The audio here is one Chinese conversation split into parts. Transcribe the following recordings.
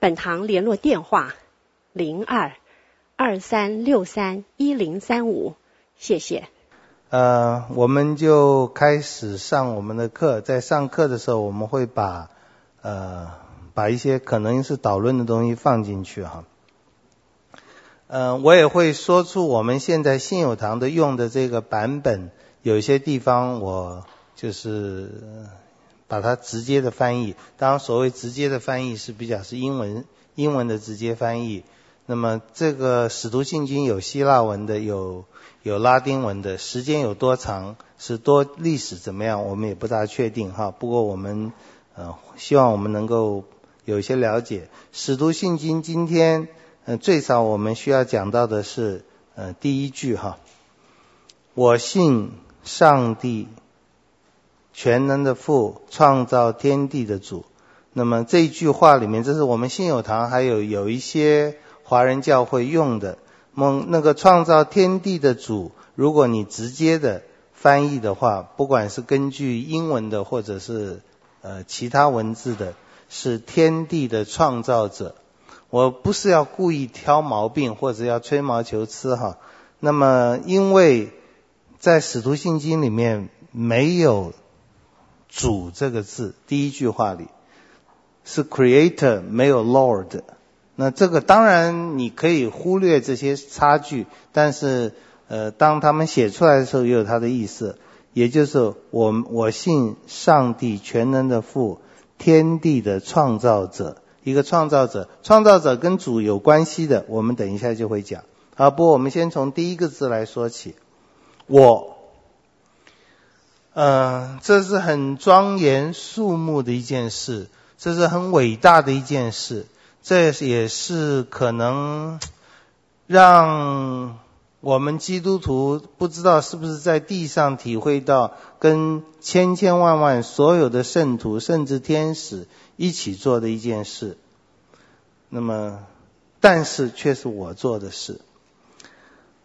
本堂联络电话：零二二三六三一零三五。谢谢。呃，我们就开始上我们的课。在上课的时候，我们会把呃把一些可能是导论的东西放进去哈。呃，我也会说出我们现在信友堂的用的这个版本，有些地方我就是。把它直接的翻译，当然所谓直接的翻译是比较是英文英文的直接翻译。那么这个使徒信经有希腊文的，有有拉丁文的，时间有多长，是多历史怎么样，我们也不大确定哈。不过我们呃希望我们能够有一些了解。使徒信经今天呃最少我们需要讲到的是呃第一句哈，我信上帝。全能的父，创造天地的主。那么这一句话里面，这是我们信友堂还有有一些华人教会用的。梦那个创造天地的主，如果你直接的翻译的话，不管是根据英文的或者是呃其他文字的，是天地的创造者。我不是要故意挑毛病或者要吹毛求疵哈。那么因为在使徒信经里面没有。主这个字，第一句话里是 Creator，没有 Lord。那这个当然你可以忽略这些差距，但是呃，当他们写出来的时候，也有它的意思。也就是我我信上帝全能的父，天地的创造者，一个创造者，创造者跟主有关系的，我们等一下就会讲。好，不我们先从第一个字来说起，我。呃，这是很庄严肃穆的一件事，这是很伟大的一件事，这也是可能 让我们基督徒不知道是不是在地上体会到跟千千万万所有的圣徒甚至天使一起做的一件事。那么，但是却是我做的事。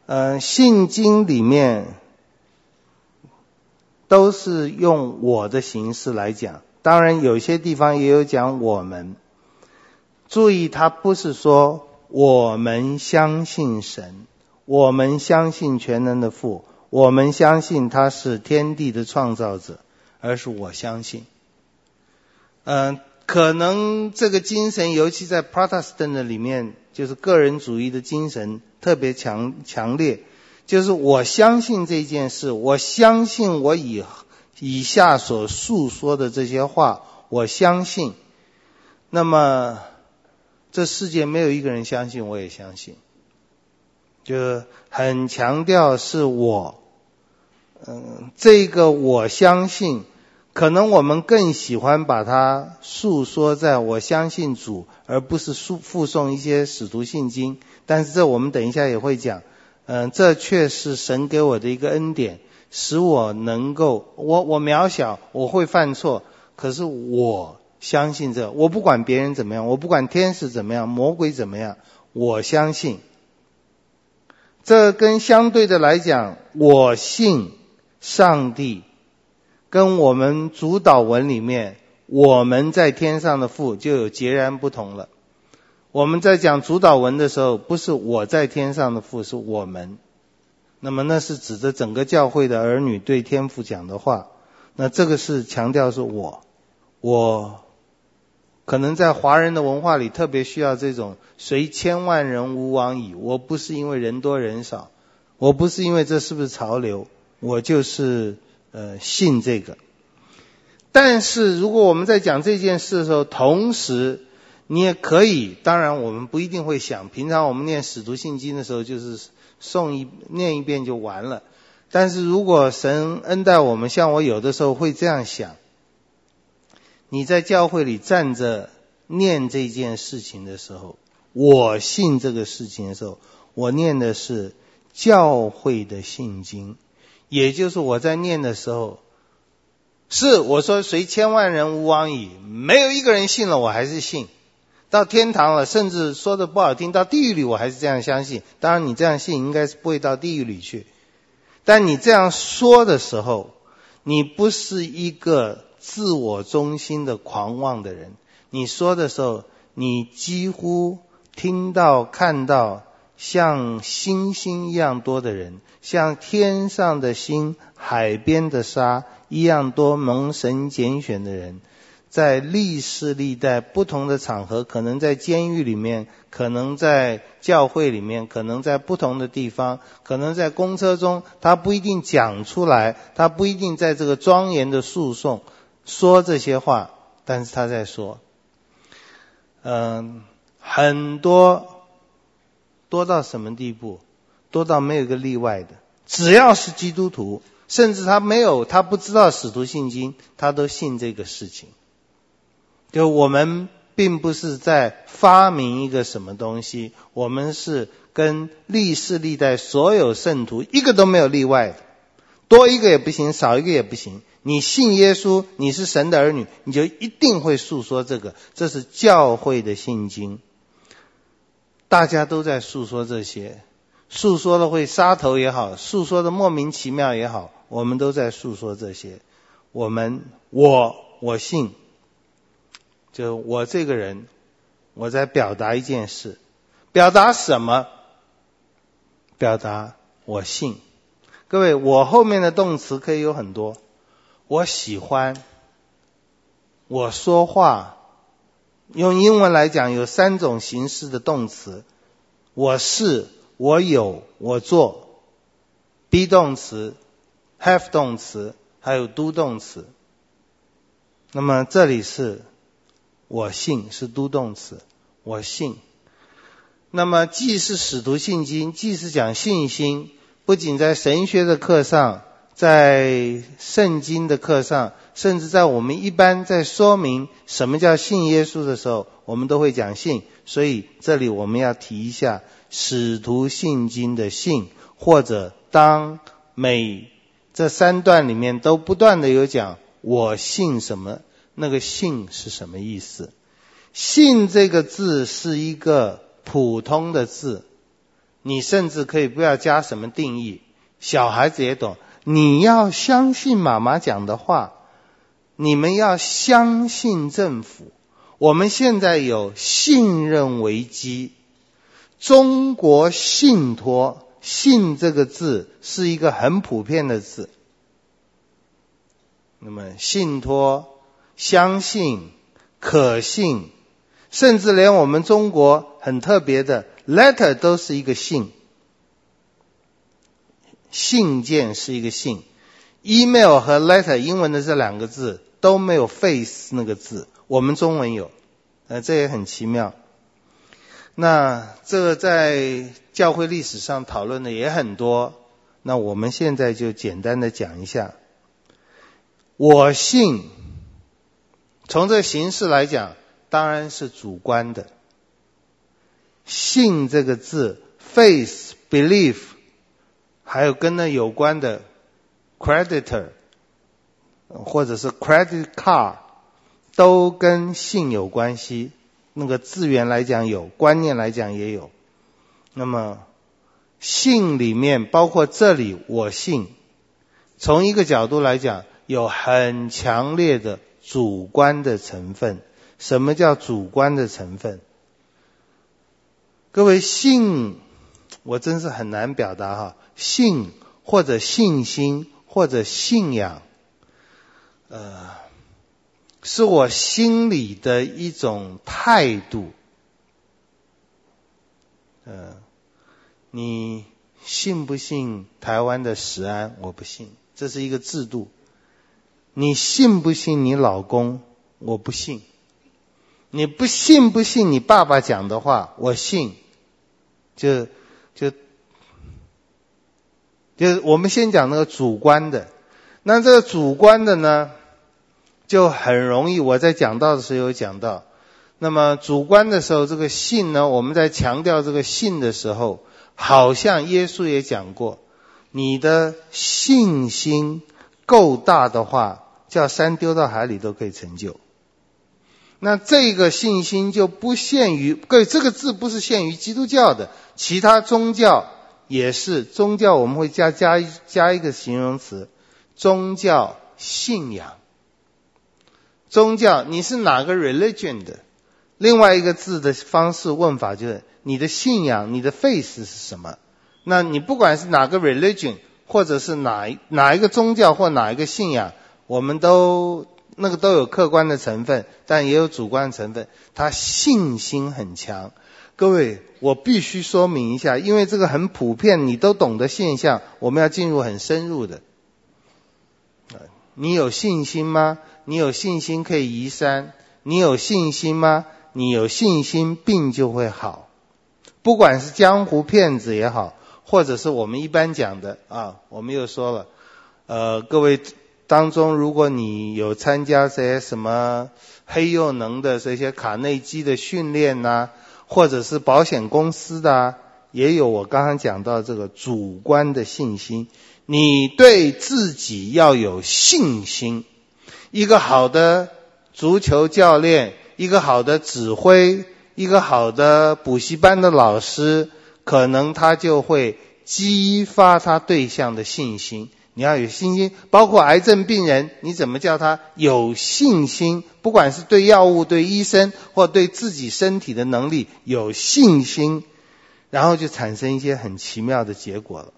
呃，信经里面。都是用我的形式来讲，当然有些地方也有讲我们。注意，他不是说我们相信神，我们相信全能的父，我们相信他是天地的创造者，而是我相信。嗯、可能这个精神，尤其在 Protestant 的里面，就是个人主义的精神特别强强烈。就是我相信这件事，我相信我以以下所述说的这些话，我相信。那么这世界没有一个人相信，我也相信。就很强调是我，嗯，这个我相信，可能我们更喜欢把它诉说在我相信主，而不是诉附送一些使徒信经。但是这我们等一下也会讲。嗯，这却是神给我的一个恩典，使我能够，我我渺小，我会犯错，可是我相信这，我不管别人怎么样，我不管天使怎么样，魔鬼怎么样，我相信。这跟相对的来讲，我信上帝，跟我们主祷文里面我们在天上的父就有截然不同了。我们在讲主导文的时候，不是我在天上的父，是我们。那么那是指着整个教会的儿女对天父讲的话。那这个是强调是我，我可能在华人的文化里特别需要这种“随千万人吾往矣”。我不是因为人多人少，我不是因为这是不是潮流，我就是呃信这个。但是如果我们在讲这件事的时候，同时。你也可以，当然我们不一定会想。平常我们念使徒信经的时候，就是诵一念一遍就完了。但是如果神恩待我们，像我有的时候会这样想：你在教会里站着念这件事情的时候，我信这个事情的时候，我念的是教会的信经，也就是我在念的时候，是我说随千万人吾往矣，没有一个人信了，我还是信。到天堂了，甚至说的不好听，到地狱里我还是这样相信。当然，你这样信应该是不会到地狱里去。但你这样说的时候，你不是一个自我中心的狂妄的人。你说的时候，你几乎听到、看到像星星一样多的人，像天上的星、海边的沙一样多蒙神拣选的人。在历世历代不同的场合，可能在监狱里面，可能在教会里面，可能在不同的地方，可能在公车中，他不一定讲出来，他不一定在这个庄严的诉讼说这些话，但是他在说，嗯，很多多到什么地步？多到没有一个例外的，只要是基督徒，甚至他没有，他不知道使徒信经，他都信这个事情。就我们并不是在发明一个什么东西，我们是跟历世历代所有圣徒一个都没有例外的，多一个也不行，少一个也不行。你信耶稣，你是神的儿女，你就一定会诉说这个，这是教会的信经。大家都在诉说这些，诉说的会杀头也好，诉说的莫名其妙也好，我们都在诉说这些。我们，我，我信。就我这个人，我在表达一件事，表达什么？表达我信。各位，我后面的动词可以有很多。我喜欢，我说话，用英文来讲有三种形式的动词：我是、我有、我做。be 动词、have 动词，还有 do 动词。那么这里是。我信是 do 动词，我信。那么既是使徒信经，既是讲信心，不仅在神学的课上，在圣经的课上，甚至在我们一般在说明什么叫信耶稣的时候，我们都会讲信。所以这里我们要提一下使徒信经的信，或者当每这三段里面都不断的有讲我信什么。那个“信”是什么意思？“信”这个字是一个普通的字，你甚至可以不要加什么定义，小孩子也懂。你要相信妈妈讲的话，你们要相信政府。我们现在有信任危机，中国信托“信”这个字是一个很普遍的字。那么信托。相信、可信，甚至连我们中国很特别的 letter 都是一个信，信件是一个信，email 和 letter 英文的这两个字都没有 face 那个字，我们中文有，呃，这也很奇妙。那这个在教会历史上讨论的也很多，那我们现在就简单的讲一下，我信。从这形式来讲，当然是主观的。信这个字，faith、belief，还有跟那有关的 creditor，或者是 credit card，都跟信有关系。那个字源来讲有，观念来讲也有。那么信里面包括这里，我信，从一个角度来讲，有很强烈的。主观的成分，什么叫主观的成分？各位信，我真是很难表达哈。信或者信心或者信仰，呃，是我心里的一种态度。呃，你信不信台湾的食安？我不信，这是一个制度。你信不信你老公？我不信。你不信不信你爸爸讲的话？我信。就就就我们先讲那个主观的。那这个主观的呢，就很容易。我在讲到的时候有讲到，那么主观的时候，这个信呢，我们在强调这个信的时候，好像耶稣也讲过，你的信心够大的话，叫山丢到海里都可以成就。那这个信心就不限于，各位这个字不是限于基督教的，其他宗教也是宗教，我们会加加加一个形容词，宗教信仰。宗教你是哪个 religion 的？另外一个字的方式问法就是你的信仰，你的 faith 是什么？那你不管是哪个 religion，或者是哪哪一个宗教或哪一个信仰，我们都。那个都有客观的成分，但也有主观成分。他信心很强，各位，我必须说明一下，因为这个很普遍，你都懂的现象，我们要进入很深入的。你有信心吗？你有信心可以移山？你有信心吗？你有信心病就会好。不管是江湖骗子也好，或者是我们一般讲的啊，我们又说了，呃，各位。当中，如果你有参加这些什么黑又能的这些卡内基的训练呐，或者是保险公司的，也有我刚刚讲到这个主观的信心。你对自己要有信心。一个好的足球教练，一个好的指挥，一个好的补习班的老师，可能他就会激发他对象的信心。你要有信心，包括癌症病人，你怎么叫他有信心？不管是对药物、对医生，或对自己身体的能力有信心，然后就产生一些很奇妙的结果了。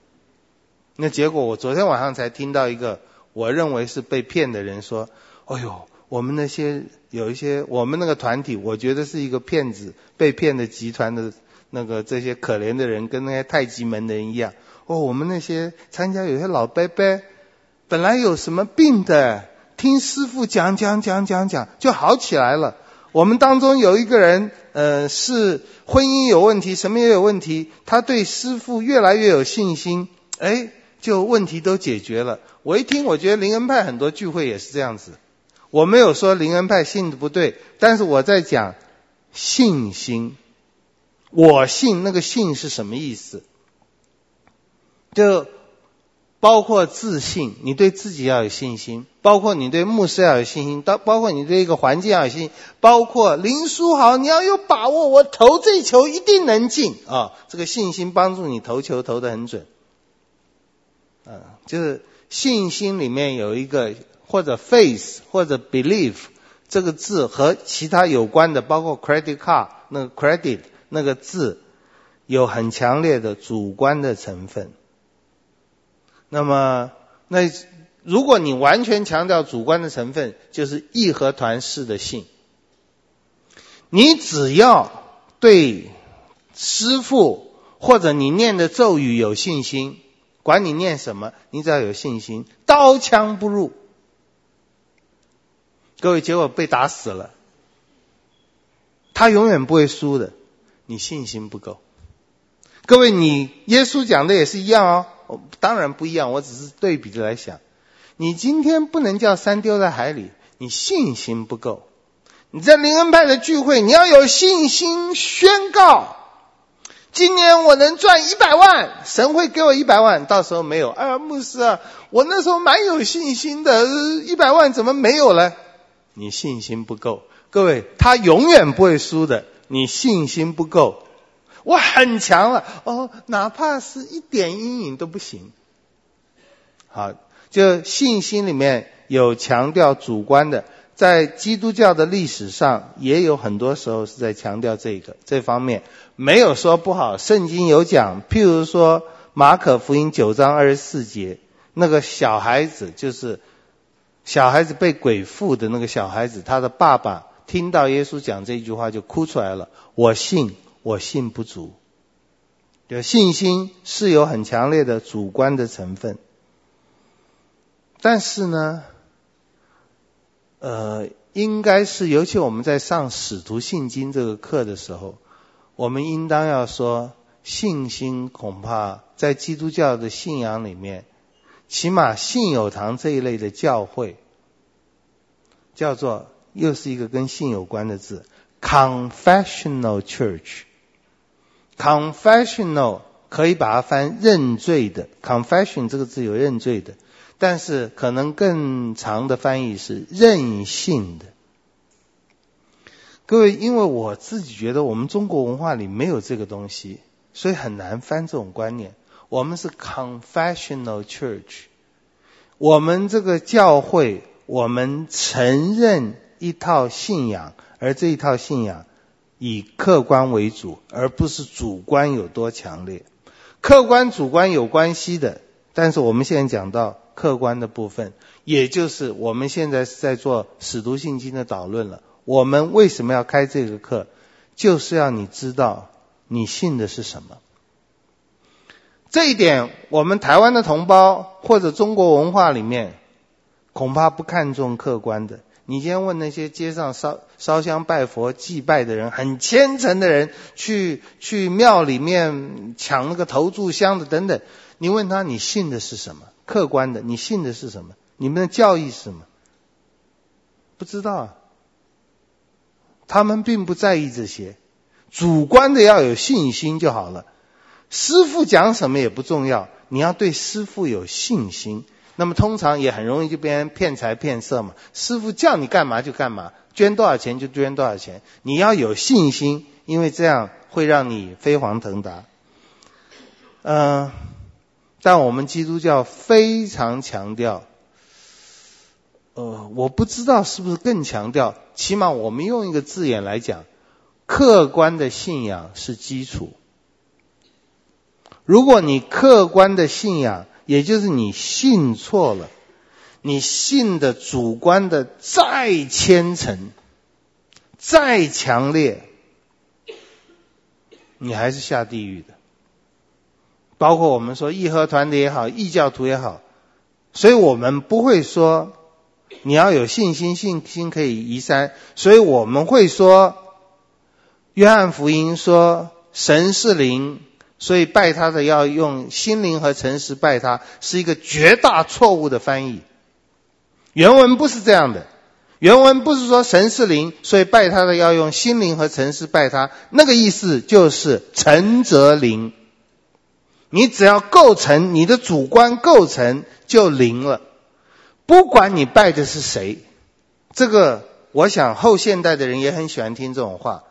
那结果，我昨天晚上才听到一个我认为是被骗的人说：“哎呦，我们那些有一些我们那个团体，我觉得是一个骗子被骗的集团的那个这些可怜的人，跟那些太极门的人一样。”哦，我们那些参加有些老伯伯，本来有什么病的，听师傅讲讲讲讲讲，就好起来了。我们当中有一个人，呃，是婚姻有问题，什么也有问题，他对师傅越来越有信心，哎，就问题都解决了。我一听，我觉得灵恩派很多聚会也是这样子。我没有说灵恩派信的不对，但是我在讲信心。我信那个信是什么意思？就包括自信，你对自己要有信心；包括你对牧师要有信心；到包括你对一个环境要有信心；包括林书豪，你要有把握，我投这球一定能进啊！这个信心帮助你投球投得很准。嗯，就是信心里面有一个或者 faith 或者 belief 这个字和其他有关的，包括 credit card 那个 credit 那个字，有很强烈的主观的成分。那么，那如果你完全强调主观的成分，就是义和团式的信。你只要对师傅或者你念的咒语有信心，管你念什么，你只要有信心，刀枪不入。各位，结果被打死了，他永远不会输的。你信心不够。各位，你耶稣讲的也是一样哦。当然不一样，我只是对比着来想。你今天不能叫山丢在海里，你信心不够。你在灵恩派的聚会，你要有信心宣告：今年我能赚一百万，神会给我一百万。到时候没有，哎呀，牧师啊，我那时候蛮有信心的，一百万怎么没有了？你信心不够。各位，他永远不会输的。你信心不够。我很强了哦，哪怕是一点阴影都不行。好，就信心里面有强调主观的，在基督教的历史上也有很多时候是在强调这个这方面，没有说不好。圣经有讲，譬如说马可福音九章二十四节，那个小孩子就是小孩子被鬼附的那个小孩子，他的爸爸听到耶稣讲这句话就哭出来了，我信。我信不足，有信心是有很强烈的主观的成分，但是呢，呃，应该是尤其我们在上《使徒信经》这个课的时候，我们应当要说，信心恐怕在基督教的信仰里面，起码信友堂这一类的教会，叫做又是一个跟信有关的字。confessional church。Confessional 可以把它翻认罪的，confession 这个字有认罪的，但是可能更长的翻译是任性的。各位，因为我自己觉得我们中国文化里没有这个东西，所以很难翻这种观念。我们是 confessional church，我们这个教会，我们承认一套信仰，而这一套信仰以客观为主，而不是主观有多强烈。客观主观有关系的，但是我们现在讲到客观的部分，也就是我们现在是在做使徒信经的导论了。我们为什么要开这个课？就是要你知道你信的是什么。这一点，我们台湾的同胞或者中国文化里面，恐怕不看重客观的。你先问那些街上烧烧香拜佛祭拜的人，很虔诚的人，去去庙里面抢那个头炷香的等等，你问他你信的是什么？客观的，你信的是什么？你们的教义是什么？不知道啊。他们并不在意这些，主观的要有信心就好了。师傅讲什么也不重要，你要对师傅有信心。那么通常也很容易就被人骗财骗色嘛。师傅叫你干嘛就干嘛，捐多少钱就捐多少钱。你要有信心，因为这样会让你飞黄腾达。嗯、但我们基督教非常强调，呃，我不知道是不是更强调，起码我们用一个字眼来讲，客观的信仰是基础。如果你客观的信仰，也就是你信错了，你信的主观的再虔诚、再强烈，你还是下地狱的。包括我们说义和团的也好，异教徒也好，所以我们不会说你要有信心，信心可以移山。所以我们会说，约翰福音说神是灵。所以拜他的要用心灵和诚实拜他，是一个绝大错误的翻译。原文不是这样的，原文不是说神是灵，所以拜他的要用心灵和诚实拜他。那个意思就是诚则灵。你只要构成，你的主观构成就灵了。不管你拜的是谁，这个我想后现代的人也很喜欢听这种话。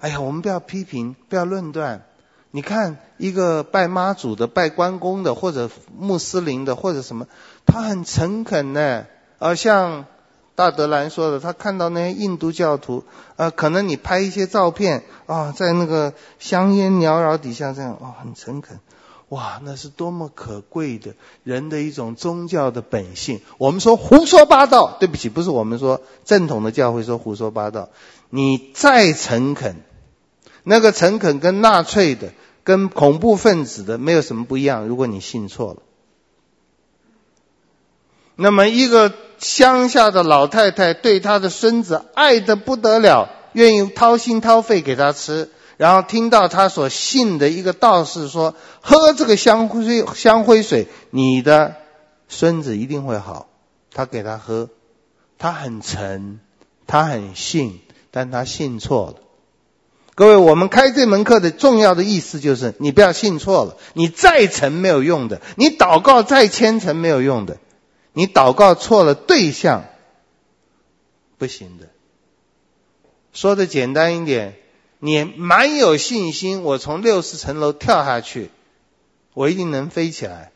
哎呀，我们不要批评，不要论断。你看一个拜妈祖的、拜关公的，或者穆斯林的，或者什么，他很诚恳呢。而像大德兰说的，他看到那些印度教徒，呃，可能你拍一些照片啊，在那个香烟缭绕底下这样，哦，很诚恳。哇，那是多么可贵的人的一种宗教的本性。我们说胡说八道，对不起，不是我们说正统的教会说胡说八道。你再诚恳，那个诚恳跟纳粹的。跟恐怖分子的没有什么不一样。如果你信错了，那么一个乡下的老太太对她的孙子爱得不得了，愿意掏心掏肺给他吃，然后听到他所信的一个道士说：“喝这个香灰香灰水，你的孙子一定会好。”他给他喝，他很诚，他很信，但他信错了。各位，我们开这门课的重要的意思就是，你不要信错了。你再诚没有用的，你祷告再虔诚没有用的，你祷告错了对象，不行的。说的简单一点，你蛮有信心，我从六十层楼跳下去，我一定能飞起来。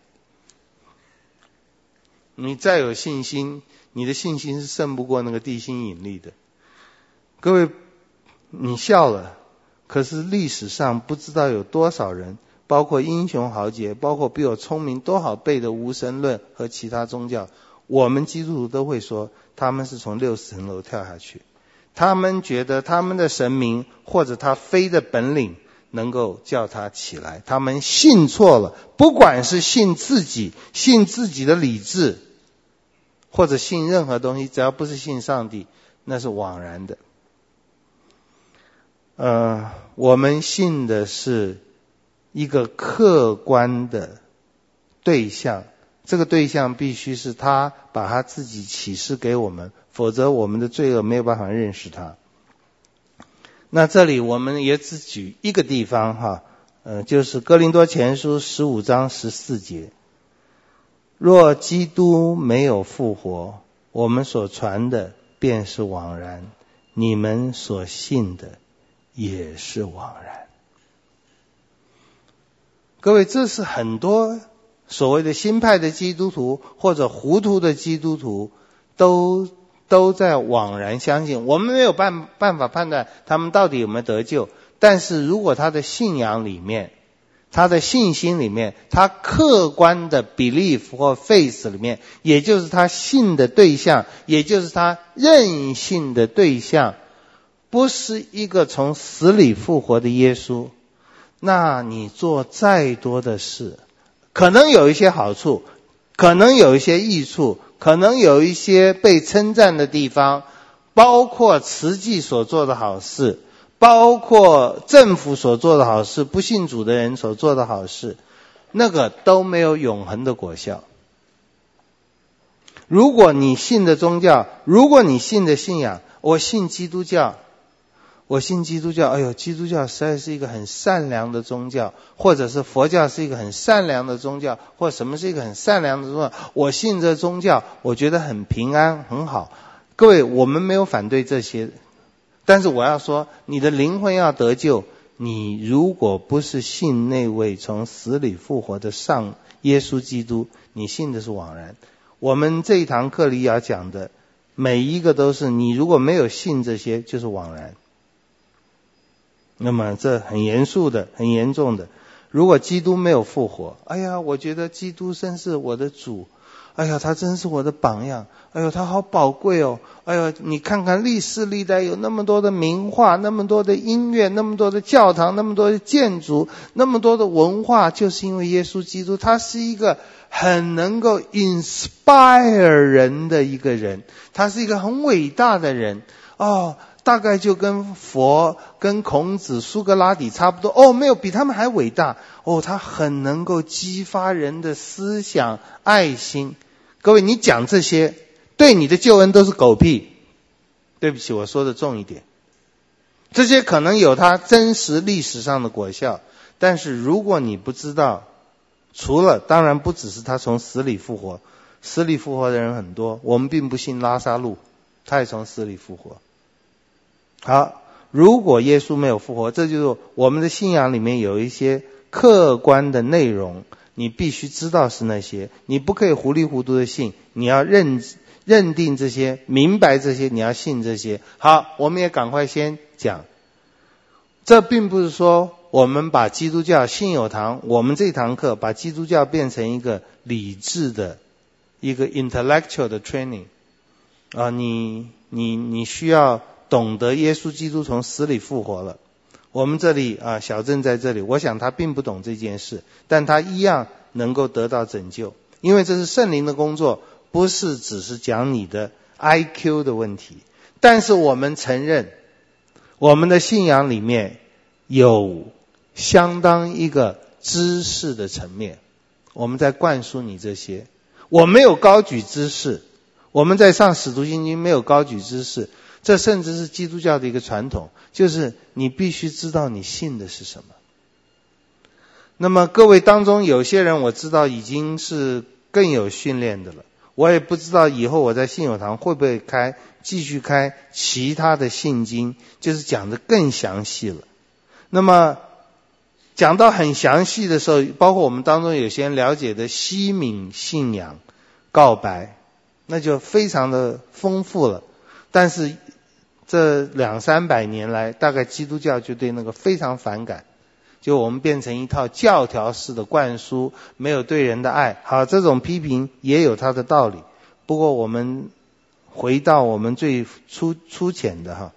你再有信心，你的信心是胜不过那个地心引力的。各位，你笑了。可是历史上不知道有多少人，包括英雄豪杰，包括比我聪明多少倍的无神论和其他宗教，我们基督徒都会说他们是从六十层楼跳下去。他们觉得他们的神明或者他飞的本领能够叫他起来，他们信错了。不管是信自己、信自己的理智，或者信任何东西，只要不是信上帝，那是枉然的。呃，我们信的是一个客观的对象，这个对象必须是他把他自己启示给我们，否则我们的罪恶没有办法认识他。那这里我们也只举一个地方哈，呃，就是哥林多前书十五章十四节。若基督没有复活，我们所传的便是枉然，你们所信的也是枉然。各位，这是很多所谓的新派的基督徒或者糊涂的基督徒都都在枉然相信。我们没有办办法判断他们到底有没有得救，但是如果他的信仰里面，他的信心里面，他客观的 belief 或 faith 里面，也就是他信的对象，也就是他认信的对象，不是一个从死里复活的耶稣，那你做再多的事，可能有一些好处，可能有一些益处，可能有一些被称赞的地方，包括慈济所做的好事。包括政府所做的好事，不信主的人所做的好事，那个都没有永恒的果效。如果你信的宗教，如果你信的信仰，我信基督教，我信基督教，哎呦，基督教实在是一个很善良的宗教，或者是佛教是一个很善良的宗教，或什么是一个很善良的宗教，我信这宗教，我觉得很平安，很好。各位，我们没有反对这些。但是我要说，你的灵魂要得救，你如果不是信那位从死里复活的上耶稣基督，你信的是枉然。我们这一堂课里要讲的每一个都是，你如果没有信这些，就是枉然。那么这很严肃的，很严重的。如果基督没有复活，哎呀，我觉得基督真是我的主。哎呀，他真是我的榜样。哎呦，他好宝贵哦。哎呦，你看看历世历代有那么多的名画，那么多的音乐，那么多的教堂，那么多的建筑，那么多的文化，就是因为耶稣基督，他是一个很能够 inspire 人的一个人，他是一个很伟大的人。哦，大概就跟佛、跟孔子、苏格拉底差不多。哦，没有比他们还伟大。哦，他很能够激发人的思想、爱心。各位，你讲这些对你的救恩都是狗屁。对不起，我说的重一点。这些可能有它真实历史上的果效，但是如果你不知道，除了当然不只是他从死里复活，死里复活的人很多。我们并不信拉萨路，他也从死里复活。好，如果耶稣没有复活，这就是我们的信仰里面有一些客观的内容。你必须知道是那些，你不可以糊里糊涂的信，你要认认定这些，明白这些，你要信这些。好，我们也赶快先讲，这并不是说我们把基督教信友堂，我们这堂课把基督教变成一个理智的，一个 intellectual 的 training 啊，你你你需要懂得耶稣基督从死里复活了。我们这里啊，小镇在这里，我想他并不懂这件事，但他一样能够得到拯救，因为这是圣灵的工作，不是只是讲你的 IQ 的问题。但是我们承认，我们的信仰里面有相当一个知识的层面，我们在灌输你这些。我没有高举知识，我们在上使徒行经没有高举知识。这甚至是基督教的一个传统，就是你必须知道你信的是什么。那么各位当中有些人我知道已经是更有训练的了，我也不知道以后我在信友堂会不会开继续开其他的信经，就是讲得更详细了。那么讲到很详细的时候，包括我们当中有些人了解的西敏信仰告白，那就非常的丰富了，但是。这两三百年来，大概基督教就对那个非常反感，就我们变成一套教条式的灌输，没有对人的爱。好，这种批评也有它的道理。不过我们回到我们最粗粗浅的哈，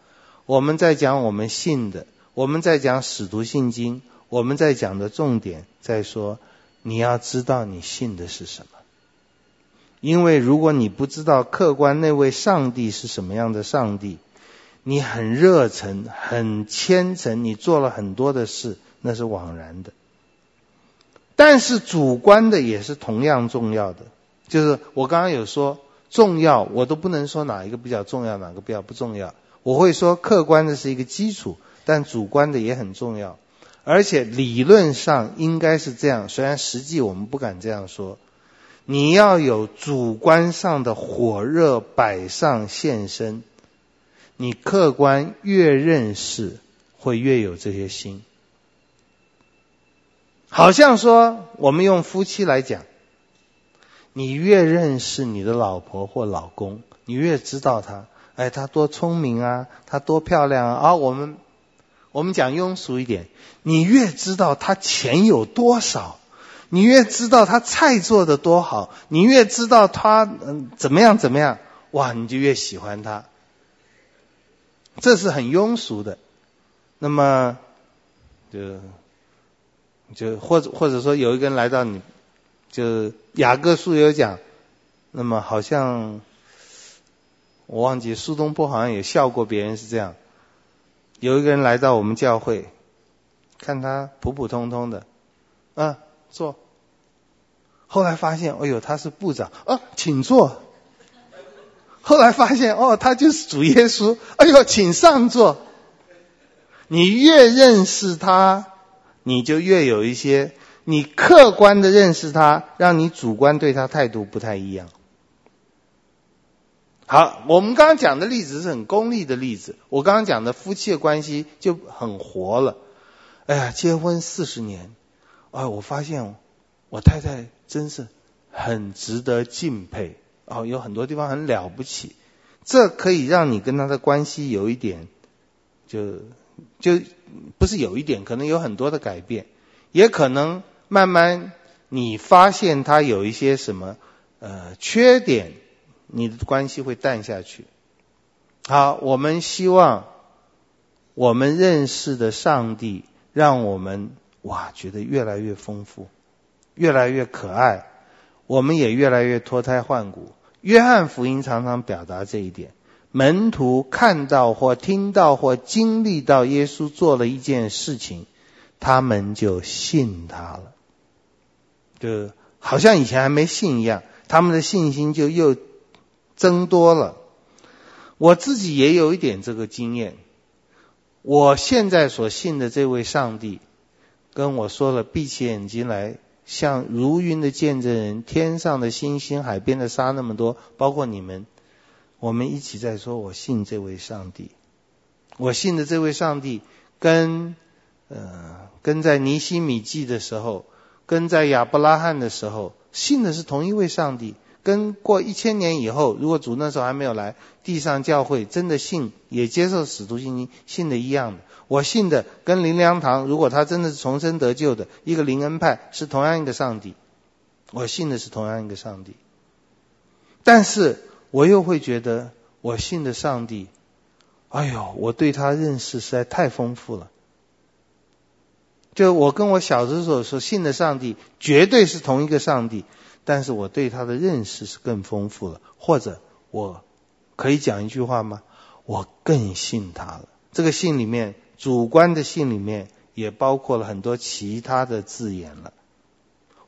我们在讲我们信的，我们在讲使徒信经，我们在讲的重点在说，你要知道你信的是什么。因为如果你不知道客观那位上帝是什么样的上帝，你很热忱，很虔诚，你做了很多的事，那是枉然的。但是主观的也是同样重要的，就是我刚刚有说重要，我都不能说哪一个比较重要，哪个比较不重要。我会说客观的是一个基础，但主观的也很重要。而且理论上应该是这样，虽然实际我们不敢这样说。你要有主观上的火热摆上现身，你客观越认识，会越有这些心。好像说，我们用夫妻来讲，你越认识你的老婆或老公，你越知道他，哎，他多聪明啊，他多漂亮啊。啊，我们我们讲庸俗一点，你越知道他钱有多少。你越知道他菜做的多好，你越知道他嗯怎么样怎么样，哇，你就越喜欢他。这是很庸俗的。那么，就就或者或者说有一个人来到你，就雅各书有讲，那么好像我忘记苏东坡好像也笑过别人是这样。有一个人来到我们教会，看他普普通通的，啊。坐。后来发现，哎呦，他是部长啊，请坐。后来发现，哦，他就是主耶稣，哎呦，请上座。你越认识他，你就越有一些，你客观的认识他，让你主观对他态度不太一样。好，我们刚刚讲的例子是很功利的例子，我刚刚讲的夫妻的关系就很活了。哎呀，结婚四十年。哎，我发现我太太真是很值得敬佩哦，有很多地方很了不起，这可以让你跟他的关系有一点，就就不是有一点，可能有很多的改变，也可能慢慢你发现他有一些什么呃缺点，你的关系会淡下去。好，我们希望我们认识的上帝让我们。哇，觉得越来越丰富，越来越可爱，我们也越来越脱胎换骨。约翰福音常常表达这一点：门徒看到或听到或经历到耶稣做了一件事情，他们就信他了，就好像以前还没信一样，他们的信心就又增多了。我自己也有一点这个经验，我现在所信的这位上帝。跟我说了，闭起眼睛来，像如云的见证人，天上的星星，海边的沙那么多，包括你们，我们一起在说，我信这位上帝，我信的这位上帝，跟呃，跟在尼希米记的时候，跟在亚伯拉罕的时候，信的是同一位上帝。跟过一千年以后，如果主那时候还没有来，地上教会真的信，也接受使徒信经，信的一样的。我信的跟林良堂，如果他真的是重生得救的一个灵恩派，是同样一个上帝。我信的是同样一个上帝，但是我又会觉得，我信的上帝，哎呦，我对他认识实在太丰富了。就我跟我小的时候所信的上帝，绝对是同一个上帝。但是我对他的认识是更丰富了，或者我可以讲一句话吗？我更信他了。这个信里面，主观的信里面也包括了很多其他的字眼了。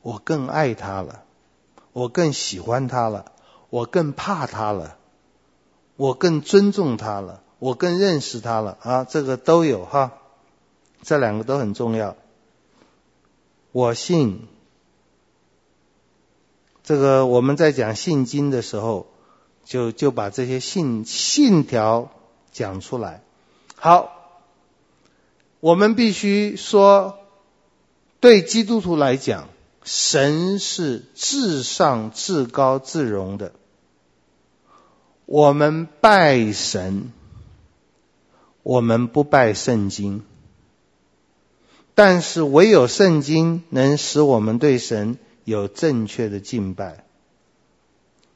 我更爱他了，我更喜欢他了，我更怕他了，我更尊重他了，我更认识他了啊！这个都有哈，这两个都很重要。我信。这个我们在讲信经的时候，就就把这些信信条讲出来。好，我们必须说，对基督徒来讲，神是至上、至高、至荣的。我们拜神，我们不拜圣经，但是唯有圣经能使我们对神。有正确的敬拜，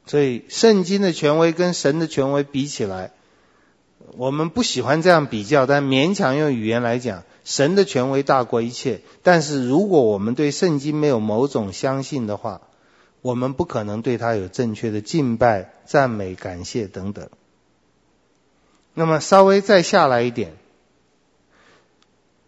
所以圣经的权威跟神的权威比起来，我们不喜欢这样比较，但勉强用语言来讲，神的权威大过一切。但是如果我们对圣经没有某种相信的话，我们不可能对他有正确的敬拜、赞美、感谢等等。那么稍微再下来一点，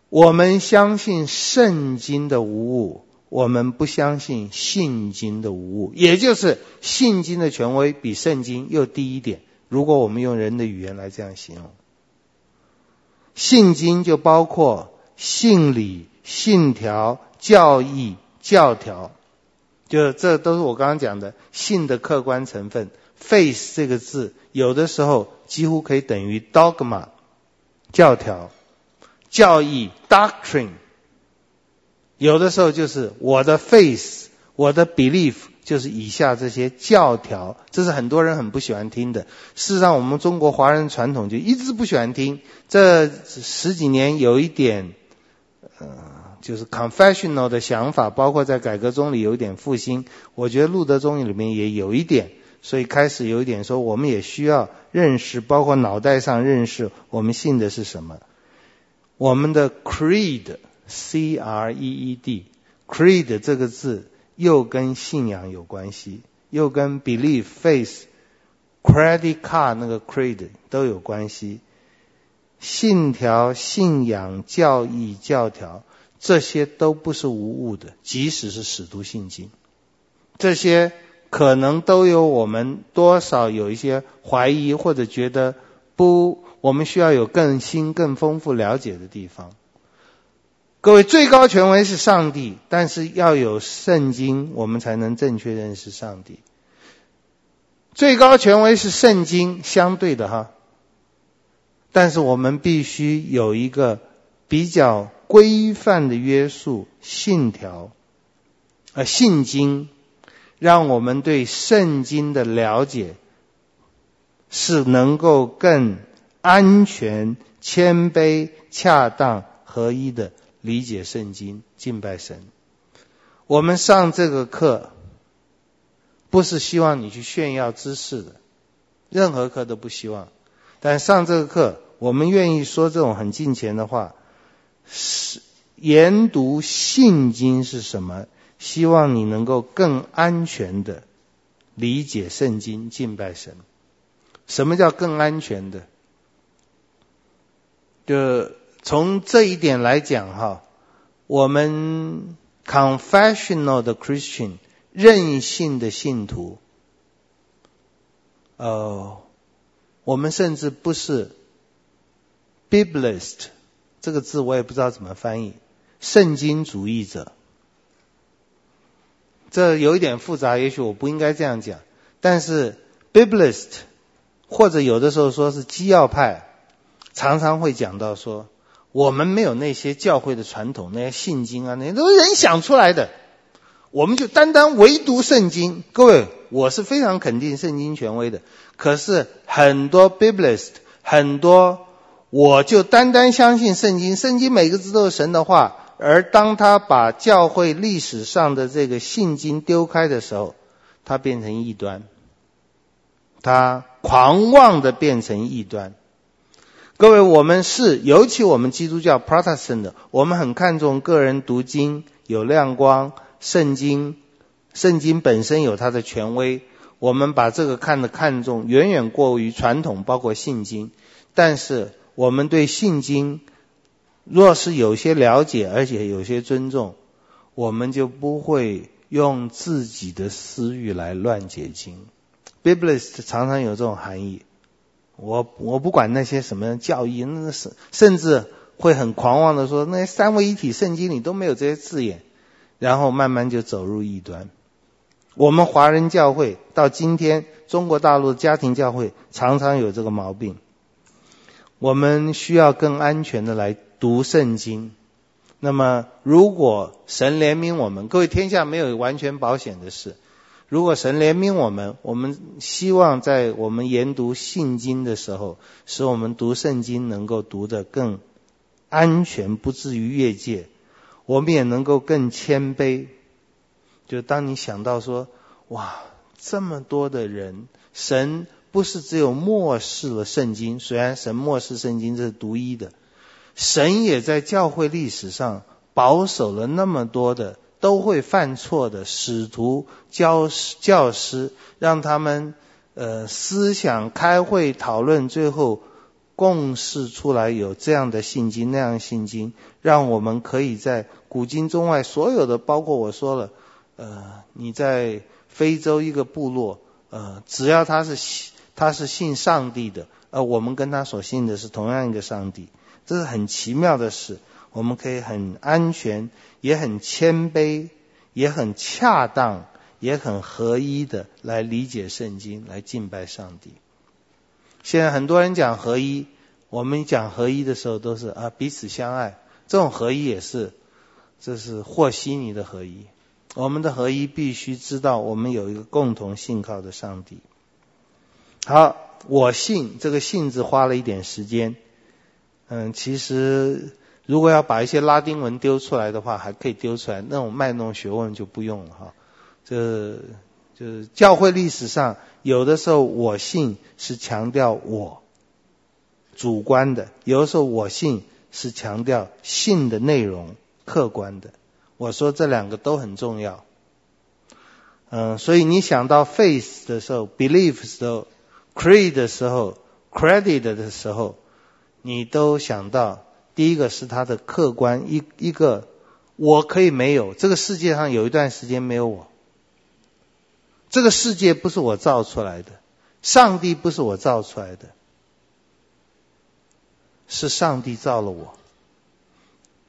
我们相信圣经的无误。我们不相信信经的无误，也就是信经的权威比圣经又低一点。如果我们用人的语言来这样形容，信经就包括信理、信条、教义、教条，就这都是我刚刚讲的信的客观成分。faith 这个字，有的时候几乎可以等于 dogma 教条、教义 doctrine，有的时候就是我的 faith，我的 belief。就是以下这些教条，这是很多人很不喜欢听的。事实上，我们中国华人传统就一直不喜欢听。这十几年有一点，呃，就是 confessional 的想法，包括在改革宗里有一点复兴。我觉得路德宗里面也有一点，所以开始有一点说，我们也需要认识，包括脑袋上认识我们信的是什么。我们的 creed，c r e e d，creed 这个字。又跟信仰有关系，又跟 belief、faith、credit card 那个 creed 都有关系。信条、信仰、教义、教条，这些都不是无误的，即使是使徒信经，这些可能都有我们多少有一些怀疑或者觉得不，我们需要有更新、更丰富了解的地方。各位，最高权威是上帝，但是要有圣经，我们才能正确认识上帝。最高权威是圣经，相对的哈，但是我们必须有一个比较规范的约束信条，呃，信经，让我们对圣经的了解是能够更安全、谦卑、恰当、合一的。理解圣经，敬拜神。我们上这个课，不是希望你去炫耀知识的，任何课都不希望。但上这个课，我们愿意说这种很近前的话，是研读信经是什么？希望你能够更安全的理解圣经，敬拜神。什么叫更安全的？就。从这一点来讲，哈，我们 confessional 的 Christian 任性的信徒，呃，我们甚至不是 Biblist 这个字我也不知道怎么翻译，圣经主义者，这有一点复杂，也许我不应该这样讲，但是 Biblist 或者有的时候说是基要派，常常会讲到说。我们没有那些教会的传统，那些信经啊，那些都是人想出来的。我们就单单唯独圣经。各位，我是非常肯定圣经权威的。可是很多 Biblist，很多我就单单相信圣经，圣经每个字都是神的话。而当他把教会历史上的这个信经丢开的时候，他变成异端，他狂妄的变成异端。各位，我们是尤其我们基督教 Protestant 的，我们很看重个人读经有亮光，圣经，圣经本身有它的权威，我们把这个看得看重，远远过于传统，包括信经。但是我们对信经，若是有些了解，而且有些尊重，我们就不会用自己的私欲来乱解经。Biblist 常常有这种含义。我我不管那些什么教义，那是甚至会很狂妄的说，那三位一体圣经里都没有这些字眼，然后慢慢就走入异端。我们华人教会到今天，中国大陆的家庭教会常常有这个毛病。我们需要更安全的来读圣经。那么，如果神怜悯我们，各位，天下没有完全保险的事。如果神怜悯我们，我们希望在我们研读信经的时候，使我们读圣经能够读得更安全，不至于越界。我们也能够更谦卑。就当你想到说，哇，这么多的人，神不是只有漠视了圣经，虽然神漠视圣经这是独一的，神也在教会历史上保守了那么多的。都会犯错的使徒、教师、教师，让他们呃思想开会讨论，最后共识出来有这样的信经那样信经，让我们可以在古今中外所有的，包括我说了，呃，你在非洲一个部落，呃，只要他是他是信上帝的，呃，我们跟他所信的是同样一个上帝，这是很奇妙的事。我们可以很安全，也很谦卑，也很恰当，也很合一的来理解圣经，来敬拜上帝。现在很多人讲合一，我们讲合一的时候都是啊彼此相爱，这种合一也是，这是和稀泥的合一。我们的合一必须知道，我们有一个共同信靠的上帝。好，我信这个“信”字花了一点时间。嗯，其实如果要把一些拉丁文丢出来的话，还可以丢出来。那种卖弄学问就不用了哈。这就是教会历史上有的时候“我信”是强调我主观的，有的时候“我信”是强调信的内容客观的。我说这两个都很重要。嗯，所以你想到 faith 的时候，belief 的时候，creed 的时候，credit 的时候，你都想到第一个是他的客观，一一个我可以没有，这个世界上有一段时间没有我，这个世界不是我造出来的，上帝不是我造出来的，是上帝造了我。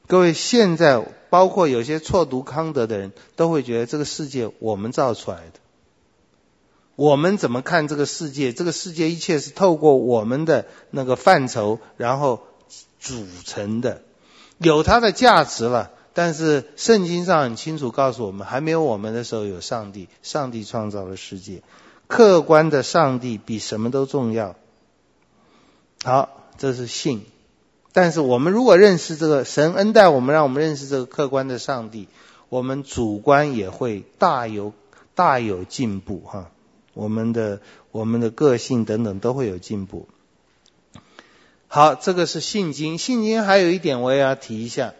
各位，现在包括有些错读康德的人都会觉得这个世界我们造出来的。我们怎么看这个世界？这个世界一切是透过我们的那个范畴，然后组成的，有它的价值了。但是圣经上很清楚告诉我们，还没有我们的时候有上帝，上帝创造了世界，客观的上帝比什么都重要。好，这是信。但是我们如果认识这个神恩待我们，让我们认识这个客观的上帝，我们主观也会大有大有进步哈。我们的我们的个性等等都会有进步。好，这个是信经，信经还有一点我也要提一下，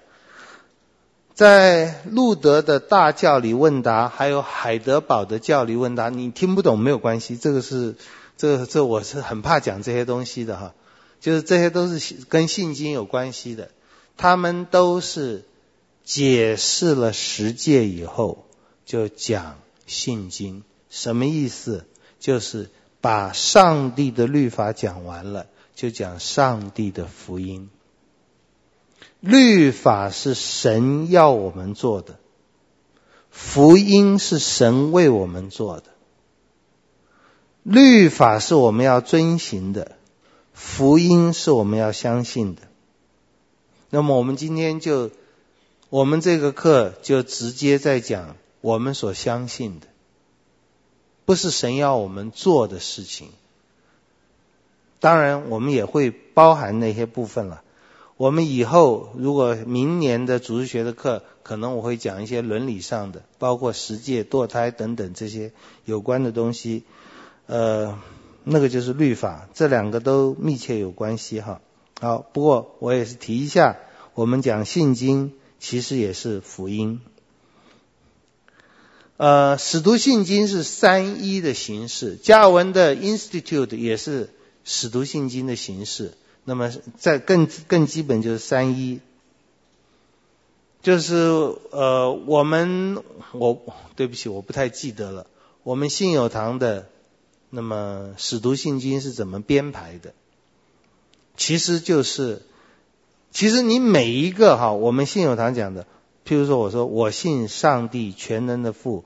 在路德的大教理问答，还有海德堡的教理问答，你听不懂没有关系，这个是这个这我是很怕讲这些东西的哈。就是这些都是跟信经有关系的，他们都是解释了十诫以后就讲信经，什么意思？就是把上帝的律法讲完了，就讲上帝的福音。律法是神要我们做的，福音是神为我们做的。律法是我们要遵行的。福音是我们要相信的，那么我们今天就，我们这个课就直接在讲我们所相信的，不是神要我们做的事情。当然，我们也会包含那些部分了。我们以后如果明年的主日学的课，可能我会讲一些伦理上的，包括实践、堕胎等等这些有关的东西，呃。那个就是律法，这两个都密切有关系哈。好，不过我也是提一下，我们讲信经其实也是福音。呃，使徒信经是三一的形式，加文的 Institute 也是使徒信经的形式。那么在更更基本就是三一，就是呃我们我对不起我不太记得了，我们信友堂的。那么使徒信经是怎么编排的？其实就是，其实你每一个哈，我们信友堂讲的，譬如说我说我信上帝全能的父，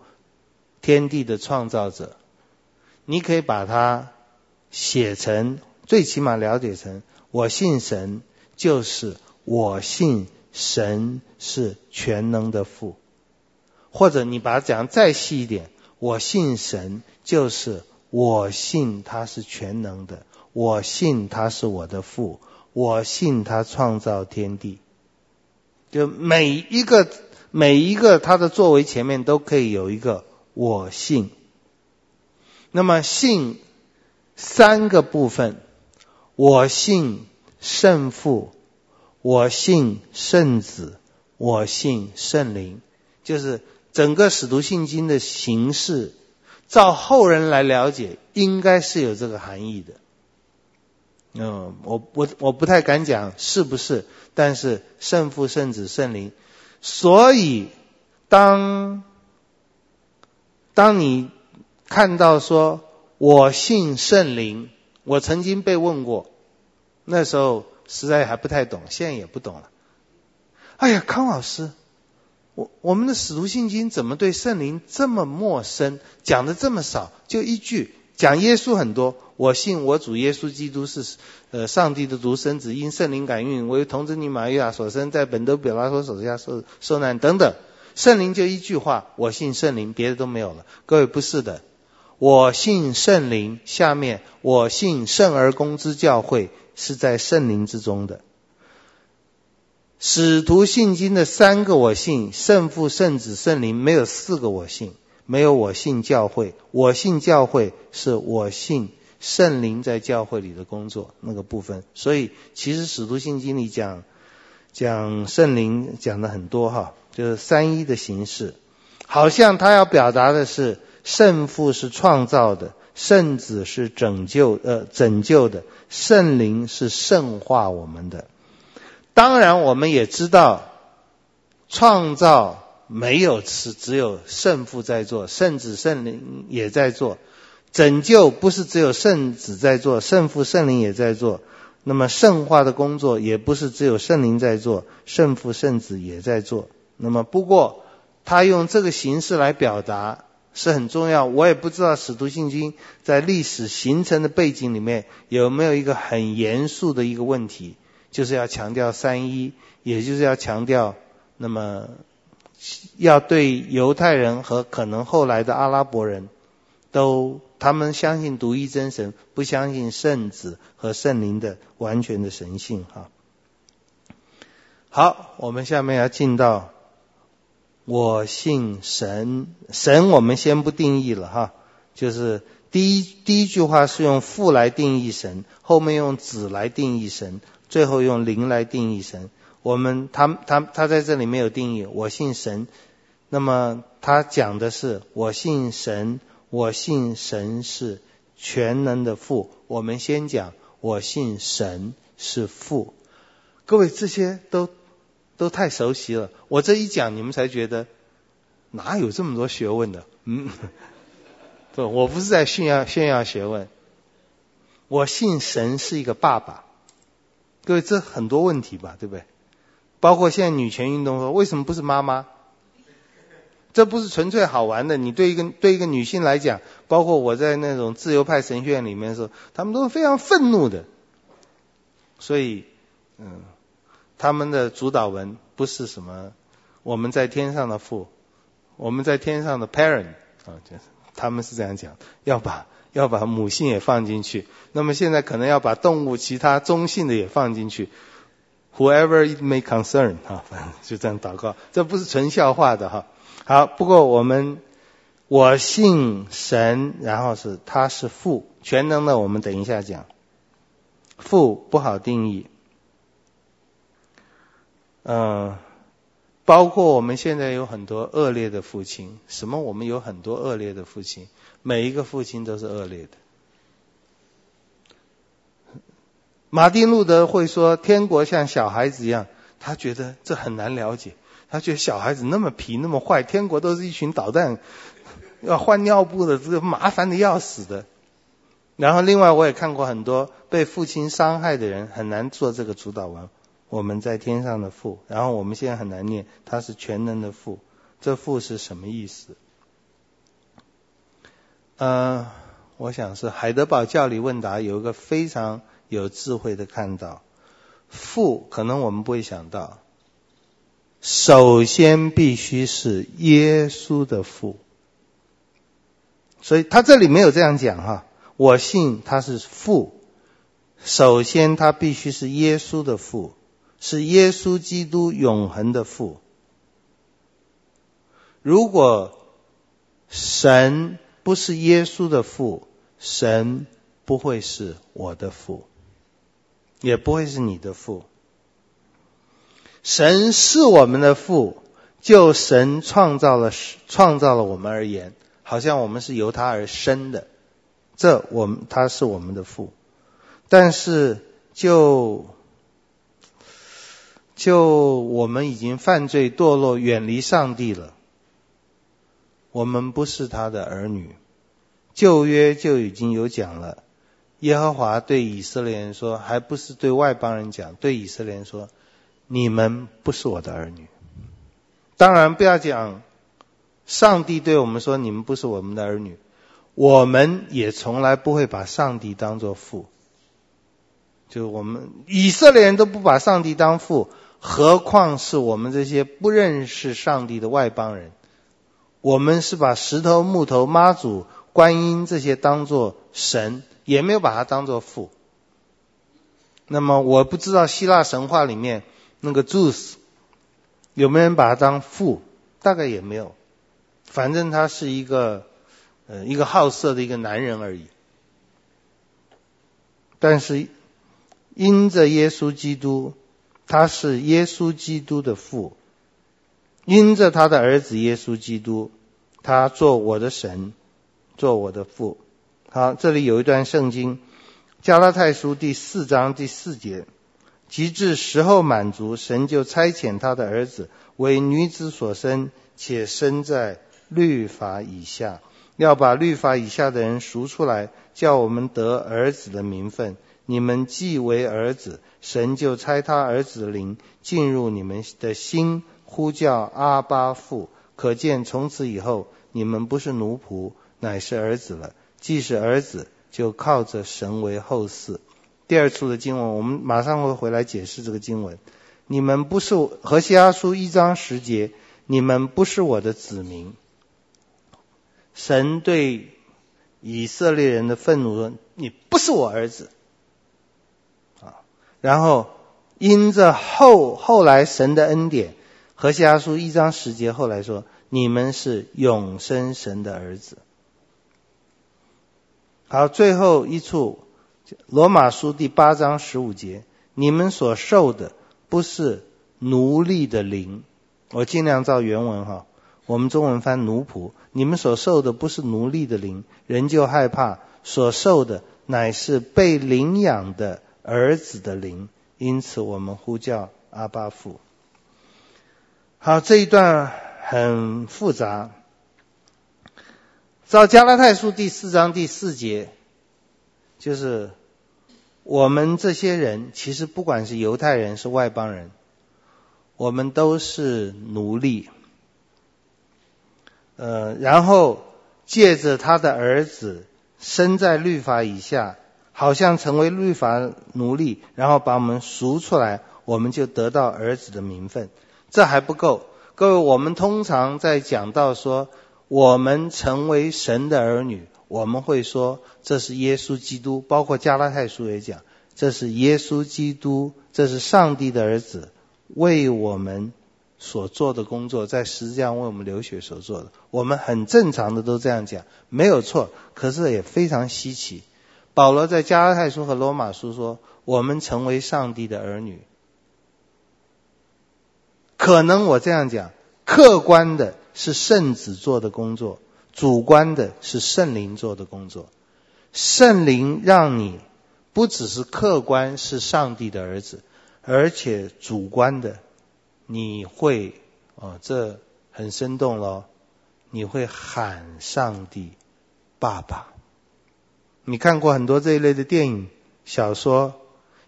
天地的创造者，你可以把它写成，最起码了解成，我信神就是我信神是全能的父，或者你把它讲再细一点，我信神就是。我信他是全能的，我信他是我的父，我信他创造天地。就每一个每一个他的作为前面都可以有一个我信。那么信三个部分，我信圣父，我信圣子，我信圣灵，就是整个使徒信经的形式。照后人来了解，应该是有这个含义的。嗯，我我我不太敢讲是不是，但是圣父、圣子、圣灵。所以，当当你看到说“我信圣灵”，我曾经被问过，那时候实在还不太懂，现在也不懂了。哎呀，康老师，我我们的使徒信经怎么对圣灵这么陌生，讲的这么少，就一句讲耶稣很多。我信我主耶稣基督是呃上帝的独生子，因圣灵感孕，为童贞女玛利亚所生，在本多比拉多手下受受难等等。圣灵就一句话，我信圣灵，别的都没有了。各位不是的，我信圣灵，下面我信圣而公之教会是在圣灵之中的。使徒信经的三个我信，圣父、圣子、圣灵，没有四个我信，没有我信教会。我信教会是我信。圣灵在教会里的工作那个部分，所以其实使徒信经里讲讲圣灵讲的很多哈，就是三一的形式，好像他要表达的是圣父是创造的，圣子是拯救呃拯救的，圣灵是圣化我们的。当然我们也知道，创造没有是只有圣父在做，圣子圣灵也在做。拯救不是只有圣子在做，圣父、圣灵也在做。那么圣化的工作也不是只有圣灵在做，圣父、圣子也在做。那么不过他用这个形式来表达是很重要。我也不知道使徒信经在历史形成的背景里面有没有一个很严肃的一个问题，就是要强调三一，也就是要强调那么要对犹太人和可能后来的阿拉伯人都。他们相信独一真神，不相信圣子和圣灵的完全的神性。哈，好，我们下面要进到我信神，神我们先不定义了哈，就是第一第一句话是用父来定义神，后面用子来定义神，最后用灵来定义神。我们他他他在这里没有定义，我信神，那么他讲的是我信神。我信神是全能的父。我们先讲，我信神是父。各位这些都都太熟悉了。我这一讲，你们才觉得哪有这么多学问的？嗯，不，我不是在炫耀炫耀学问。我信神是一个爸爸。各位，这很多问题吧，对不对？包括现在女权运动说，为什么不是妈妈？这不是纯粹好玩的。你对一个对一个女性来讲，包括我在那种自由派神学院里面的时候，他们都是非常愤怒的。所以，嗯，他们的主导文不是什么我们在天上的父，我们在天上的 parent 啊，就是他们是这样讲，要把要把母性也放进去。那么现在可能要把动物其他中性的也放进去，whoever it may concern 啊，反 正就这样祷告，这不是纯笑话的哈。好，不过我们我信神，然后是他是父全能的。我们等一下讲，父不好定义。嗯、包括我们现在有很多恶劣的父亲。什么？我们有很多恶劣的父亲，每一个父亲都是恶劣的。马丁路德会说：“天国像小孩子一样。”他觉得这很难了解。他觉得小孩子那么皮那么坏，天国都是一群捣蛋，要换尿布的，这个麻烦的要死的。然后另外我也看过很多被父亲伤害的人，很难做这个主导文。我们在天上的父，然后我们现在很难念，他是全能的父，这父是什么意思？呃，我想是海德堡教理问答有一个非常有智慧的看到，父可能我们不会想到。首先必须是耶稣的父，所以他这里没有这样讲哈。我信他是父，首先他必须是耶稣的父，是耶稣基督永恒的父。如果神不是耶稣的父，神不会是我的父，也不会是你的父。神是我们的父，就神创造了创造了我们而言，好像我们是由他而生的，这我们他是我们的父。但是就就我们已经犯罪堕落，远离上帝了，我们不是他的儿女。旧约就已经有讲了，耶和华对以色列人说，还不是对外邦人讲，对以色列人说，你们不是我的儿女。当然不要讲，上帝对我们说，你们不是我们的儿女，我们也从来不会把上帝当作父。就我们以色列人都不把上帝当父，何况是我们这些不认识上帝的外邦人？我们是把石头、木头、妈祖、观音这些当作神，也没有把它当作父。那么我不知道希腊神话里面那个 Zeus 有没有人把他当父？大概也没有。反正他是一个呃一个好色的一个男人而已。但是。因着耶稣基督，他是耶稣基督的父；因着他的儿子耶稣基督，他做我的神，做我的父。好，这里有一段圣经，《加拉太书》第四章第四节：及至时候满足，神就差遣他的儿子为女子所生，且生在律法以下，要把律法以下的人赎出来，叫我们得儿子的名分。你们既为儿子，神就差他儿子的灵进入你们的心，呼叫阿巴父。可见从此以后，你们不是奴仆，乃是儿子了。既是儿子，就靠着神为后嗣。第二处的经文，我们马上会回来解释这个经文。你们不是何西阿书一章十节，你们不是我的子民。神对以色列人的愤怒说：你不是我儿子。然后，因着后后来神的恩典，何西阿书一章十节后来说，你们是永生神的儿子。好，最后一处，罗马书第八章十五节，你们所受的不是奴隶的灵，我尽量照原文哈，我们中文翻奴仆，你们所受的不是奴隶的灵，人就害怕，所受的乃是被领养的。儿子的灵，因此我们呼叫阿巴父。好，这一段很复杂。照加拉太书第四章第四节，就是我们这些人，其实不管是犹太人是外邦人，我们都是奴隶。呃，然后借着他的儿子生在律法以下。好像成为律法奴隶，然后把我们赎出来，我们就得到儿子的名分。这还不够，各位，我们通常在讲到说我们成为神的儿女，我们会说这是耶稣基督，包括加拉太书也讲，这是耶稣基督，这是上帝的儿子为我们所做的工作，在十字架为我们流血所做的。我们很正常的都这样讲，没有错，可是也非常稀奇。保罗在加拉太书和罗马书说：“我们成为上帝的儿女。”可能我这样讲，客观的是圣子做的工作，主观的是圣灵做的工作。圣灵让你不只是客观是上帝的儿子，而且主观的你会哦，这很生动咯，你会喊上帝爸爸。你看过很多这一类的电影、小说，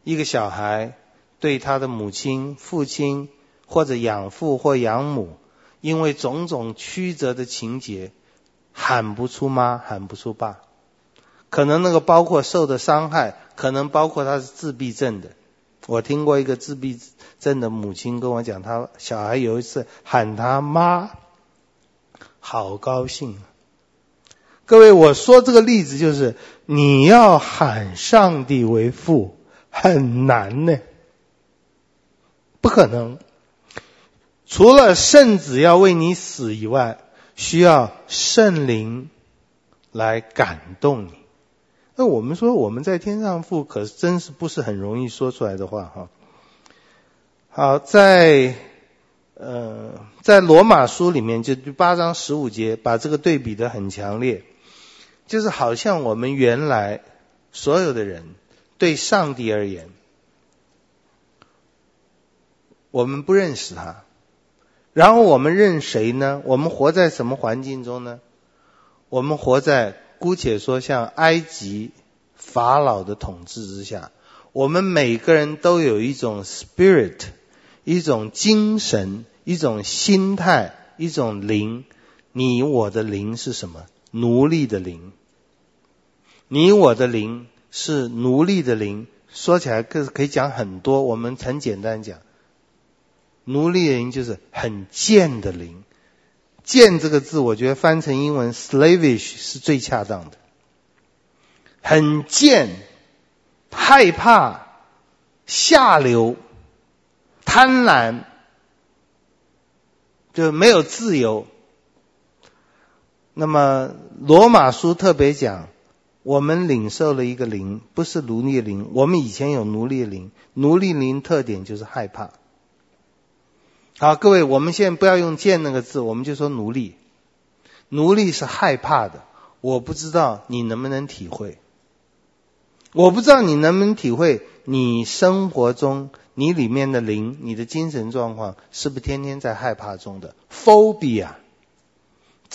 一个小孩对他的母亲、父亲或者养父或养母，因为种种曲折的情节，喊不出妈，喊不出爸。可能那个包括受的伤害，可能包括他是自闭症的。我听过一个自闭症的母亲跟我讲，他小孩有一次喊他妈，好高兴。各位，我说这个例子就是，你要喊上帝为父很难呢，不可能。除了圣子要为你死以外，需要圣灵来感动你。那我们说我们在天上父，可是真是不是很容易说出来的话哈。好，在呃，在罗马书里面就第八章十五节，把这个对比的很强烈。就是好像我们原来所有的人对上帝而言，我们不认识他，然后我们认谁呢？我们活在什么环境中呢？我们活在姑且说像埃及法老的统治之下，我们每个人都有一种 spirit，一种精神，一种心态，一种灵。你我的灵是什么？奴隶的灵。你我的灵是奴隶的灵。说起来可可以讲很多，我们很简单讲，奴隶的灵就是很贱的灵。贱这个字，我觉得翻成英文 slavish 是最恰当的。很贱，害怕，下流，贪婪，就没有自由。那么罗马书特别讲，我们领受了一个灵，不是奴隶灵。我们以前有奴隶灵，奴隶灵特点就是害怕。好，各位，我们现在不要用“贱”那个字，我们就说奴隶。奴隶是害怕的，我不知道你能不能体会。我不知道你能不能体会，你生活中你里面的灵，你的精神状况是不是天天在害怕中的 phobia？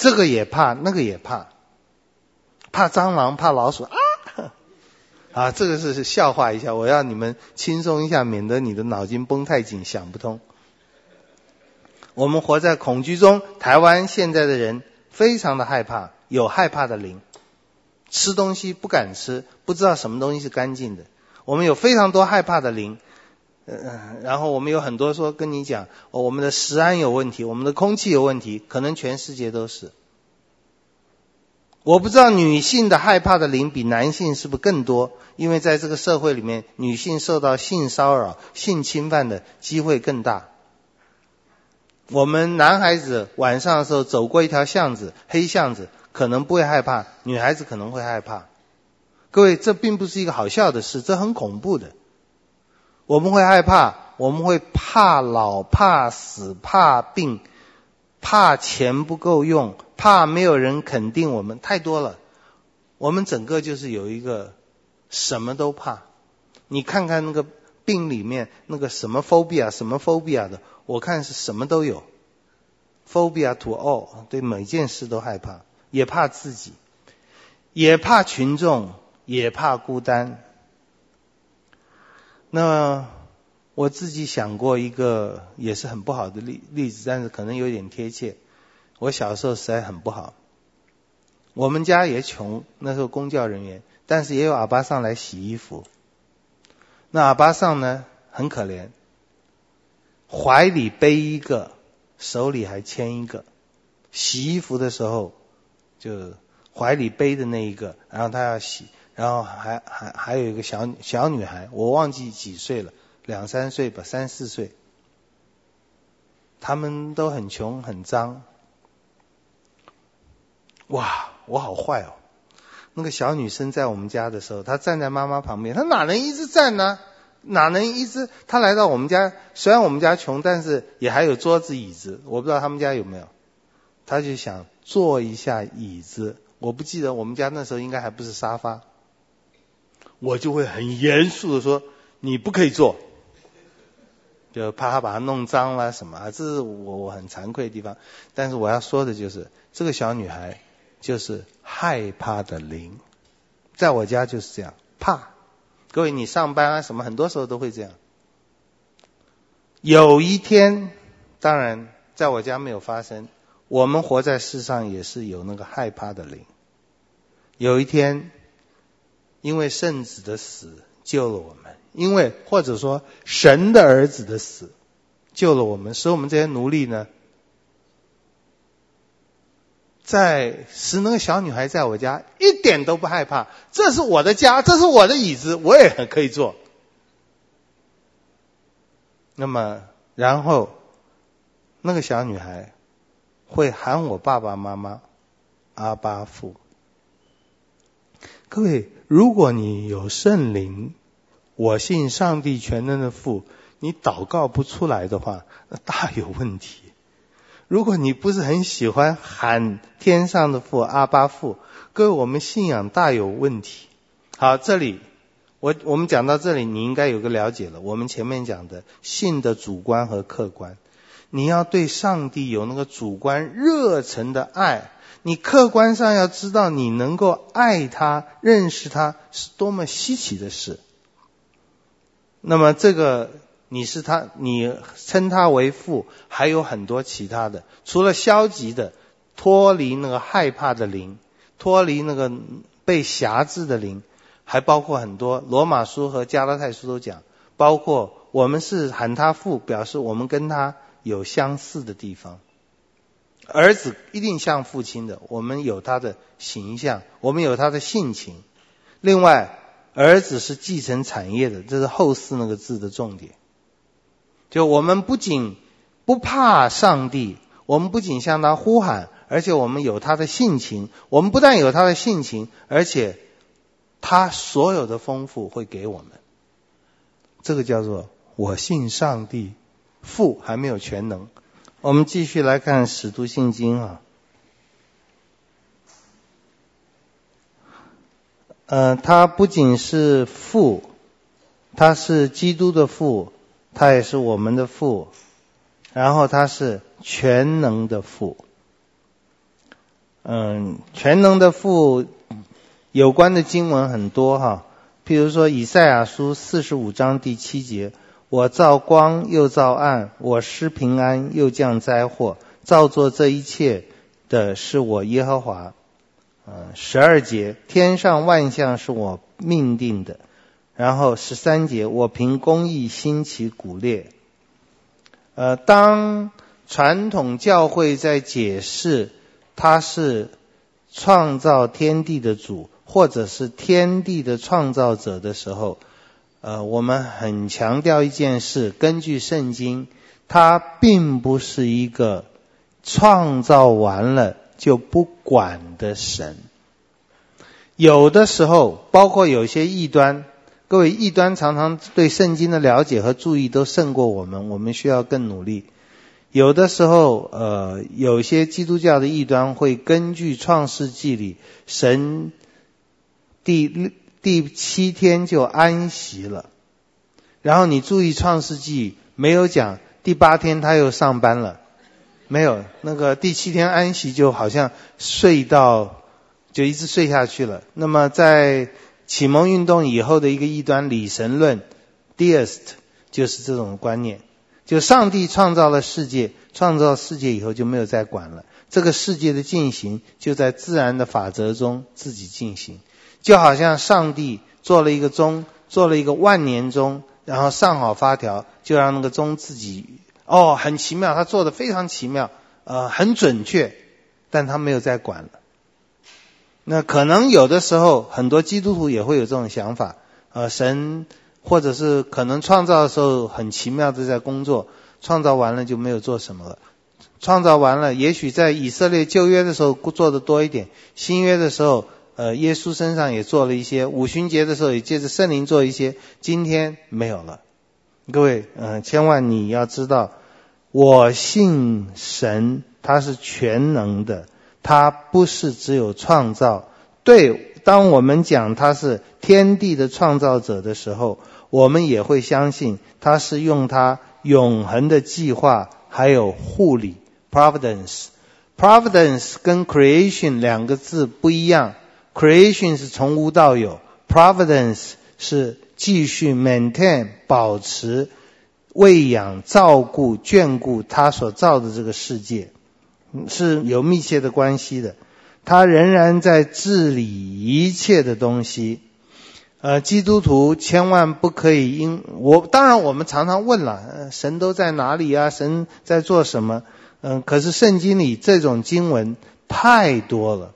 这个也怕，那个也怕，怕蟑螂，怕老鼠啊！啊，这个是笑话一下，我要你们轻松一下，免得你的脑筋绷太紧，想不通。我们活在恐惧中，台湾现在的人非常的害怕，有害怕的灵。吃东西不敢吃，不知道什么东西是干净的。我们有非常多害怕的灵，呃，然后我们有很多说跟你讲，我们的食安有问题，我们的空气有问题，可能全世界都是。我不知道女性的害怕的灵比男性是不是更多？因为在这个社会里面，女性受到性骚扰、性侵犯的机会更大。我们男孩子晚上的时候走过一条巷子，黑巷子。可能不会害怕，女孩子可能会害怕。各位，这并不是一个好笑的事，这很恐怖的。我们会害怕，我们会怕老、怕死、怕病、怕钱不够用、怕没有人肯定我们，太多了。我们整个就是有一个什么都怕。你看看那个病里面那个什么 phobia 什么 phobia 的，我看是什么都有。phobia to all，对每件事都害怕。也怕自己，也怕群众，也怕孤单。那我自己想过一个也是很不好的例例子，但是可能有点贴切。我小时候实在很不好，我们家也穷，那时候公教人员，但是也有阿巴桑来洗衣服。那阿巴桑呢，很可怜，怀里背一个，手里还牵一个，洗衣服的时候。就怀里背的那一个，然后他要洗，然后还还还有一个小小女孩，我忘记几岁了，两三岁吧，三四岁。他们都很穷很脏。哇，我好坏哦！那个小女生在我们家的时候，她站在妈妈旁边，她哪能一直站呢？哪能一直？她来到我们家，虽然我们家穷，但是也还有桌子椅子，我不知道他们家有没有。她就想。坐一下椅子，我不记得我们家那时候应该还不是沙发，我就会很严肃的说：“你不可以做。”就怕他把它弄脏了什么啊，这是我我很惭愧的地方。但是我要说的就是，这个小女孩就是害怕的灵，在我家就是这样怕。各位，你上班啊什么，很多时候都会这样。有一天，当然在我家没有发生。我们活在世上也是有那个害怕的灵。有一天，因为圣子的死救了我们，因为或者说神的儿子的死救了我们，使我们这些奴隶呢，在使那个小女孩在我家一点都不害怕，这是我的家，这是我的椅子，我也很可以坐。那么，然后那个小女孩。会喊我爸爸妈妈，阿巴父。各位，如果你有圣灵，我信上帝全能的父，你祷告不出来的话，那大有问题。如果你不是很喜欢喊天上的父阿爸父，各位，我们信仰大有问题。好，这里我我们讲到这里，你应该有个了解了。我们前面讲的信的主观和客观。你要对上帝有那个主观热忱的爱，你客观上要知道你能够爱他、认识他是多么稀奇的事。那么这个你是他，你称他为父，还有很多其他的，除了消极的脱离那个害怕的灵，脱离那个被辖制的灵。还包括很多，罗马书和加拉太书都讲，包括我们是喊他父，表示我们跟他有相似的地方。儿子一定像父亲的，我们有他的形象，我们有他的性情。另外，儿子是继承产业的，这是后四那个字的重点。就我们不仅不怕上帝，我们不仅向他呼喊，而且我们有他的性情。我们不但有他的性情，而且。他所有的丰富会给我们，这个叫做我信上帝，父还没有全能。我们继续来看使徒信经啊，呃，他不仅是父，他是基督的父，他也是我们的父，然后他是全能的父，嗯，全能的父。有关的经文很多哈，譬如说以赛亚书四十五章第七节：“我造光又造暗，我施平安又降灾祸，造作这一切的是我耶和华。”呃，十二节：“天上万象是我命定的。”然后十三节：“我凭公义兴起古列。”呃，当传统教会在解释他是创造天地的主。或者是天地的创造者的时候，呃，我们很强调一件事：根据圣经，他并不是一个创造完了就不管的神。有的时候，包括有些异端，各位异端常常对圣经的了解和注意都胜过我们，我们需要更努力。有的时候，呃，有些基督教的异端会根据创世纪里神。第第七天就安息了，然后你注意创世纪没有讲第八天他又上班了，没有那个第七天安息就好像睡到就一直睡下去了。那么在启蒙运动以后的一个异端理神论 （Deist） 就是这种观念，就上帝创造了世界，创造世界以后就没有再管了，这个世界的进行就在自然的法则中自己进行。就好像上帝做了一个钟，做了一个万年钟，然后上好发条，就让那个钟自己哦，很奇妙，他做的非常奇妙，呃，很准确，但他没有再管了。那可能有的时候，很多基督徒也会有这种想法，呃，神或者是可能创造的时候很奇妙的在工作，创造完了就没有做什么了，创造完了，也许在以色列旧约的时候做的多一点，新约的时候。呃，耶稣身上也做了一些，五旬节的时候也借着圣灵做一些，今天没有了。各位，嗯、千万你要知道，我信神，他是全能的，他不是只有创造。对，当我们讲他是天地的创造者的时候，我们也会相信他是用他永恒的计划还有护理 （providence）。providence 跟 creation 两个字不一样。Creation 是从无到有，Providence 是继续 maintain 保持、喂养、照顾、眷顾他所造的这个世界，是有密切的关系的。他仍然在治理一切的东西。呃，基督徒千万不可以因我，当然我们常常问了，神都在哪里啊？神在做什么？嗯、可是圣经里这种经文太多了。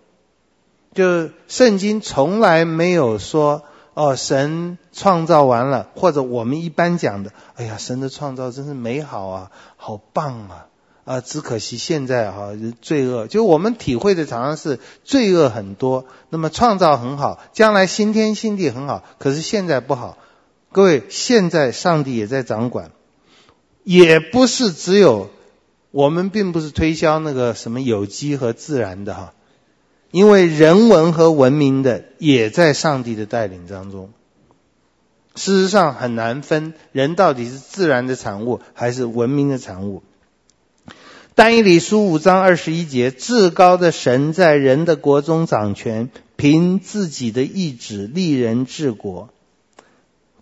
就圣经从来没有说哦，神创造完了，或者我们一般讲的，哎呀，神的创造真是美好啊，好棒啊，啊，只可惜现在哈、罪恶，就我们体会的常常是罪恶很多。那么创造很好，将来新天新地很好，可是现在不好。各位，现在上帝也在掌管，也不是只有我们，并不是推销那个什么有机和自然的哈。因为人文和文明的也在上帝的带领当中，事实上很难分人到底是自然的产物还是文明的产物。但以理书五章二十一节，至高的神在人的国中掌权，凭自己的意志立人治国。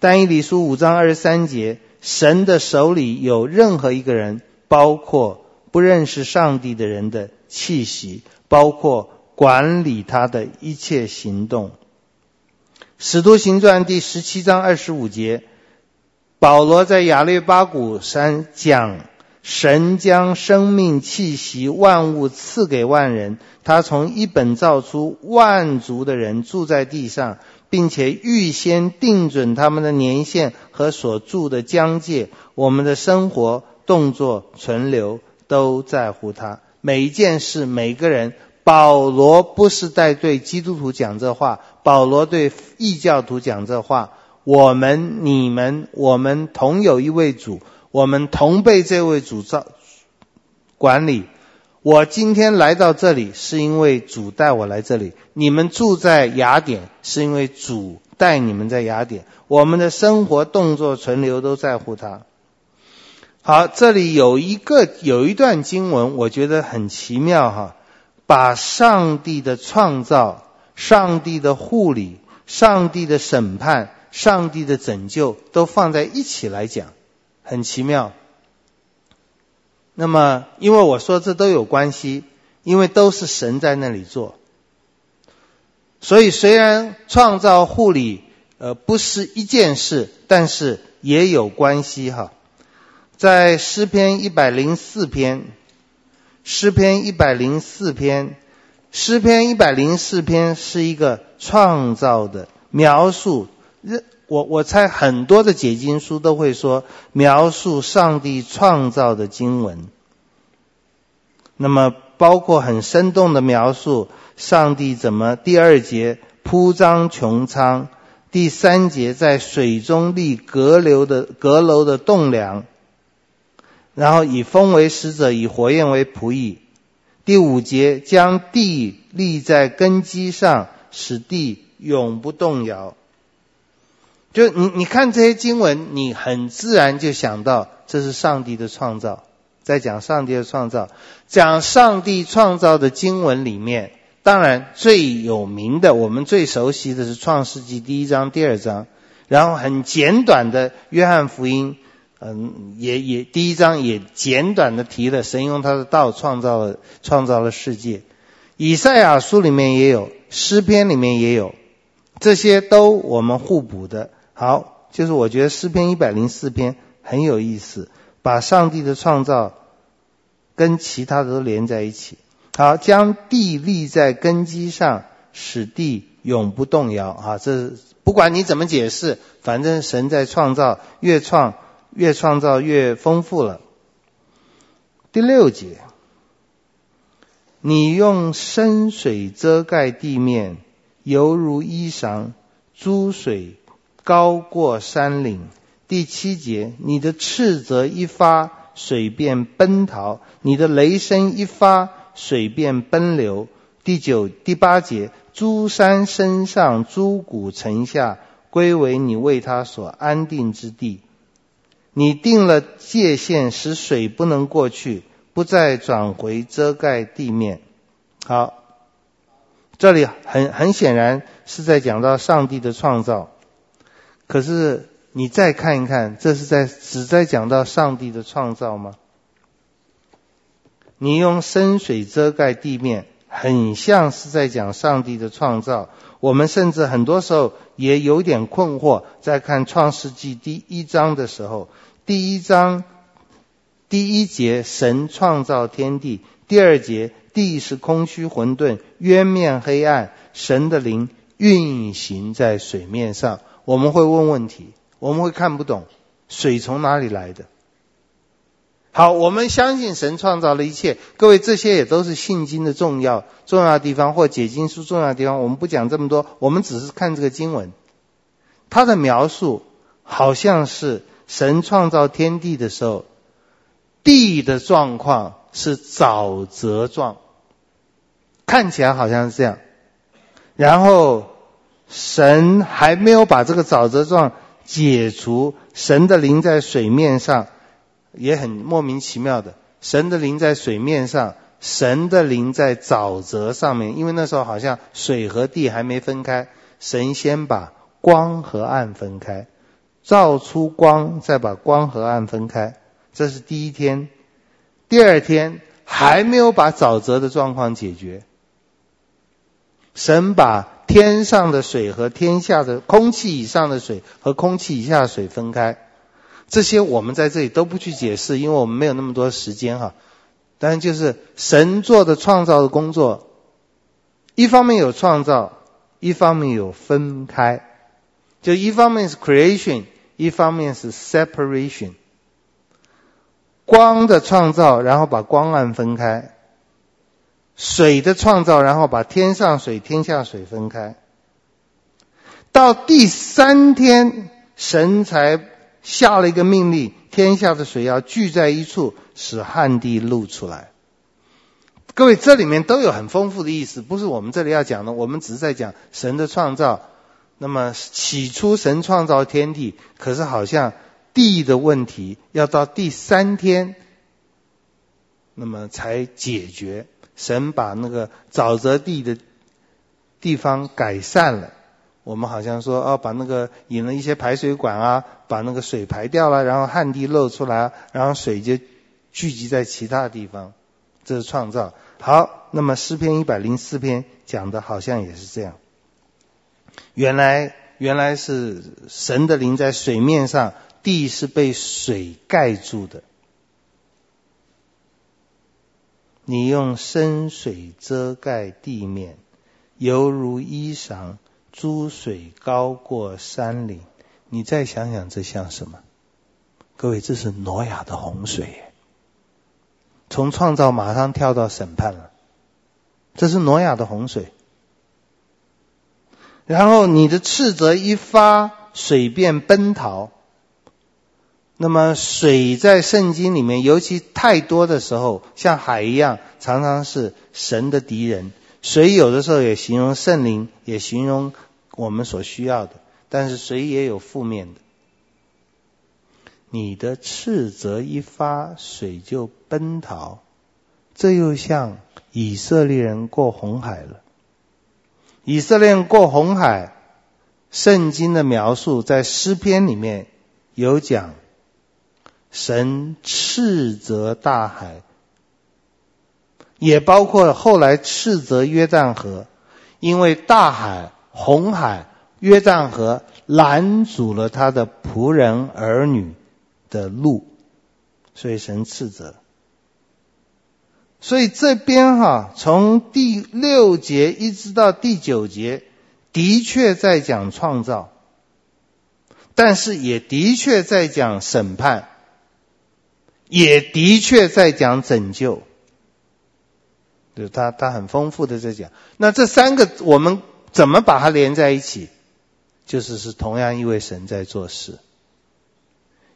但以理书五章二十三节，神的手里有任何一个人，包括不认识上帝的人的气息，包括管理他的一切行动。使徒行传第十七章二十五节，保罗在亚略巴谷山讲。神将生命气息万物赐给万人，他从一本造出万族的人住在地上，并且预先定准他们的年限和所住的疆界。我们的生活、动作、存留都在乎他。每一件事，每个人。保罗不是在对基督徒讲这话，保罗对异教徒讲这话。我们、你们、我们同有一位主。我们同被这位主造管理。我今天来到这里，是因为主带我来这里。你们住在雅典，是因为主带你们在雅典。我们的生活、动作、存留都在乎他。好，这里有一个有一段经文，我觉得很奇妙哈，把上帝的创造、上帝的护理、上帝的审判、上帝的拯救都放在一起来讲。很奇妙。那么，因为我说这都有关系，因为都是神在那里做，所以虽然创造护理呃不是一件事，但是也有关系哈。在诗篇一百零四篇，诗篇一百零四篇，诗篇一百零四篇是一个创造的描述。我我猜很多的解经书都会说描述上帝创造的经文，那么包括很生动的描述上帝怎么第二节铺张穹苍，第三节在水中立阁楼的阁楼的栋梁，然后以风为使者，以火焰为仆役，第五节将地立在根基上，使地永不动摇。就你你看这些经文，你很自然就想到这是上帝的创造，在讲上帝的创造，讲上帝创造的经文里面，当然最有名的，我们最熟悉的是创世纪第一章、第二章，然后很简短的约翰福音，嗯，也也第一章也简短的提了神用他的道创造了创造了世界，以赛亚书里面也有，诗篇里面也有，这些都我们互补的。好，就是我觉得诗篇一百零四篇很有意思，把上帝的创造跟其他的都连在一起。好，将地立在根基上，使地永不动摇。啊，这不管你怎么解释，反正神在创造，越创越创造越丰富了。第六节，你用深水遮盖地面，犹如衣裳，诸水。高过山岭。第七节，你的斥责一发，水便奔逃；你的雷声一发，水便奔流。第九、第八节，诸山身上，诸谷城下，归为你为他所安定之地。你定了界限，使水不能过去，不再转回遮盖地面。好，这里很很显然是在讲到上帝的创造。可是你再看一看，这是在只在讲到上帝的创造吗？你用深水遮盖地面，很像是在讲上帝的创造。我们甚至很多时候也有点困惑，在看创世纪第一章的时候，第一章第一节神创造天地，第二节地是空虚混沌，渊面黑暗，神的灵运行在水面上。我们会问问题，我们会看不懂，水从哪里来的？好，我们相信神创造了一切。各位，这些也都是信经的重要重要地方，或解经书重要地方。我们不讲这么多，我们只是看这个经文，它的描述好像是神创造天地的时候，地的状况是沼泽状，看起来好像是这样，然后。神还没有把这个沼泽状解除，神的灵在水面上也很莫名其妙的神的灵在水面上，神的灵在沼泽上面。因为那时候好像水和地还没分开，神先把光和暗分开，造出光，再把光和暗分开。这是第一天。第二天还没有把沼泽的状况解决，神把天上的水和天下的空气以上的水和空气以下的水分开。这些我们在这里都不去解释，因为我们没有那么多时间哈。但就是神做的创造的工作，一方面有创造，一方面有分开，就一方面是 creation，一方面是 separation。光的创造，然后把光暗分开；水的创造，然后把天上水、天下水分开。到第三天，神才。下了一个命令，天下的水要聚在一处，使旱地露出来。各位，这里面都有很丰富的意思，不是我们这里要讲的。我们只是在讲神的创造。那么起初神创造天地，可是好像地的问题要到第三天，那么才解决。神把那个沼泽地的地方改善了。我们好像说，哦，把那个引了一些排水管啊，把那个水排掉了，然后旱地露出来，然后水就聚集在其他地方，这是创造。好，那么诗篇一百零四篇讲的好像也是这样。原来原来是神的灵在水面上，地是被水盖住的。你用深水遮盖地面，犹如衣裳。诸水高过山岭，你再想想，这像什么？各位，这是挪亚的洪水，从创造马上跳到审判了。这是挪亚的洪水。然后你的斥责一发，水便奔逃。那么水在圣经里面，尤其太多的时候，像海一样，常常是神的敌人。水有的时候也形容圣灵，也形容我们所需要的，但是水也有负面的。你的斥责一发，水就奔逃，这又像以色列人过红海了。以色列过红海，圣经的描述在诗篇里面有讲，神斥责大海。也包括后来斥责约旦河，因为大海、红海、约旦河拦阻了他的仆人儿女的路，所以神斥责。所以这边哈，从第六节一直到第九节，的确在讲创造，但是也的确在讲审判，也的确在讲拯救。就他他很丰富的在讲，那这三个我们怎么把它连在一起？就是是同样一位神在做事。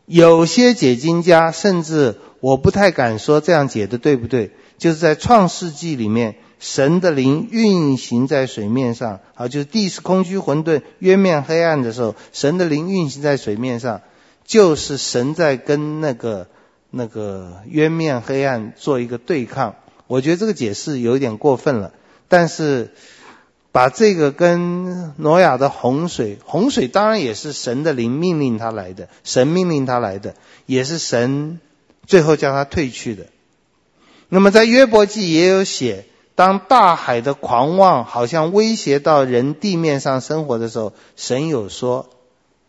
有些解经家甚至我不太敢说这样解的对不对？就是在创世纪里面，神的灵运行在水面上，啊，就是地是空虚混沌、渊面黑暗的时候，神的灵运行在水面上，就是神在跟那个那个渊面黑暗做一个对抗。我觉得这个解释有点过分了，但是把这个跟挪亚的洪水，洪水当然也是神的灵命令他来的，神命令他来的，也是神最后叫他退去的。那么在约伯记也有写，当大海的狂妄好像威胁到人地面上生活的时候，神有说，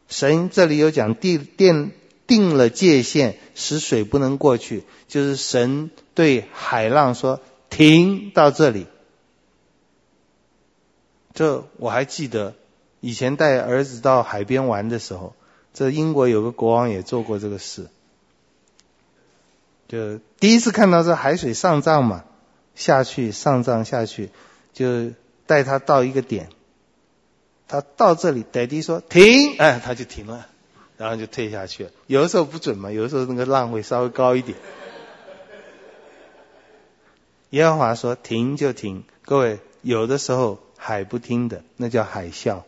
神这里有讲地定定了界限，使水不能过去，就是神。对海浪说：“停到这里。”这我还记得，以前带儿子到海边玩的时候，这英国有个国王也做过这个事。就第一次看到这海水上涨嘛，下去上涨下去，就带他到一个点，他到这里，爹地说停，哎，他就停了，然后就退下去了。有的时候不准嘛，有的时候那个浪会稍微高一点。耶和华说：“停就停。”各位，有的时候海不听的，那叫海啸；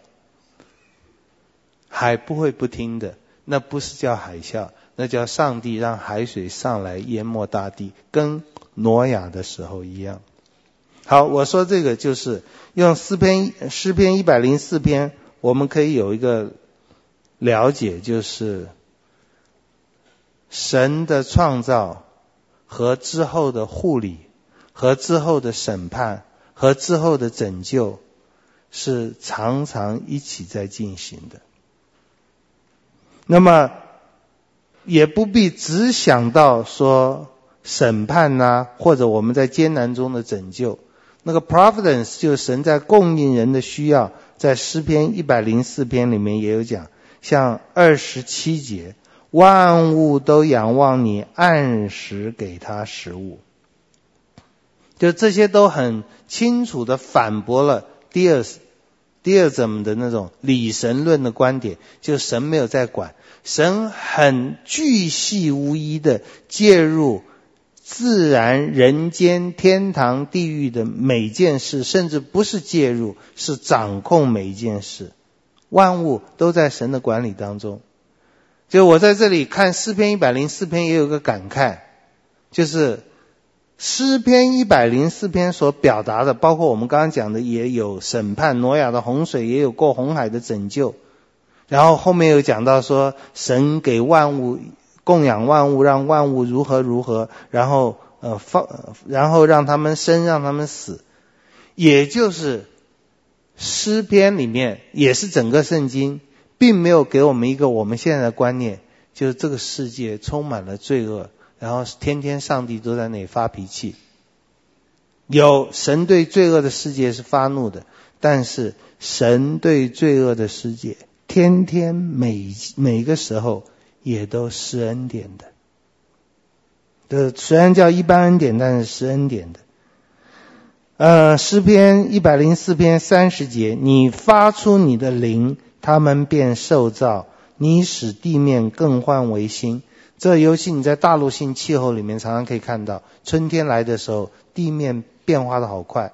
海不会不听的，那不是叫海啸，那叫上帝让海水上来淹没大地，跟挪亚的时候一样。好，我说这个就是用诗篇诗篇一百零四篇，我们可以有一个了解，就是神的创造和之后的护理，和之后的审判，和之后的拯救，是常常一起在进行的。那么也不必只想到说审判呐、或者我们在艰难中的拯救。那个 providence 就是神在供应人的需要，在诗篇一百零四篇里面也有讲，像二十七节，万物都仰望你，按时给他食物。就这些都很清楚的反驳了 Deism 的那种理神论的观点，就神没有在管，神很巨细无遗的介入自然、人间、天堂、地狱的每件事，甚至不是介入，是掌控每一件事，万物都在神的管理当中。就我在这里看诗篇一百零四篇，也有个感慨，就是。诗篇一百零四篇所表达的，包括我们刚刚讲的，也有审判挪亚的洪水，也有过红海的拯救。然后后面又讲到说，神给万物供养万物，让万物如何如何，然后呃放，然后让他们生，让他们死。也就是诗篇里面，也是整个圣经，并没有给我们一个我们现在的观念，就是这个世界充满了罪恶。然后天天上帝都在那里发脾气，有神对罪恶的世界是发怒的，但是神对罪恶的世界，天天每每个时候也都施恩典的。这虽然叫一般恩典，但是施恩典的。呃，诗篇一百零四篇三十节，你发出你的灵，他们便受造；你使地面更换为新。这尤其你在大陆性气候里面常常可以看到，春天来的时候，地面变化的好快；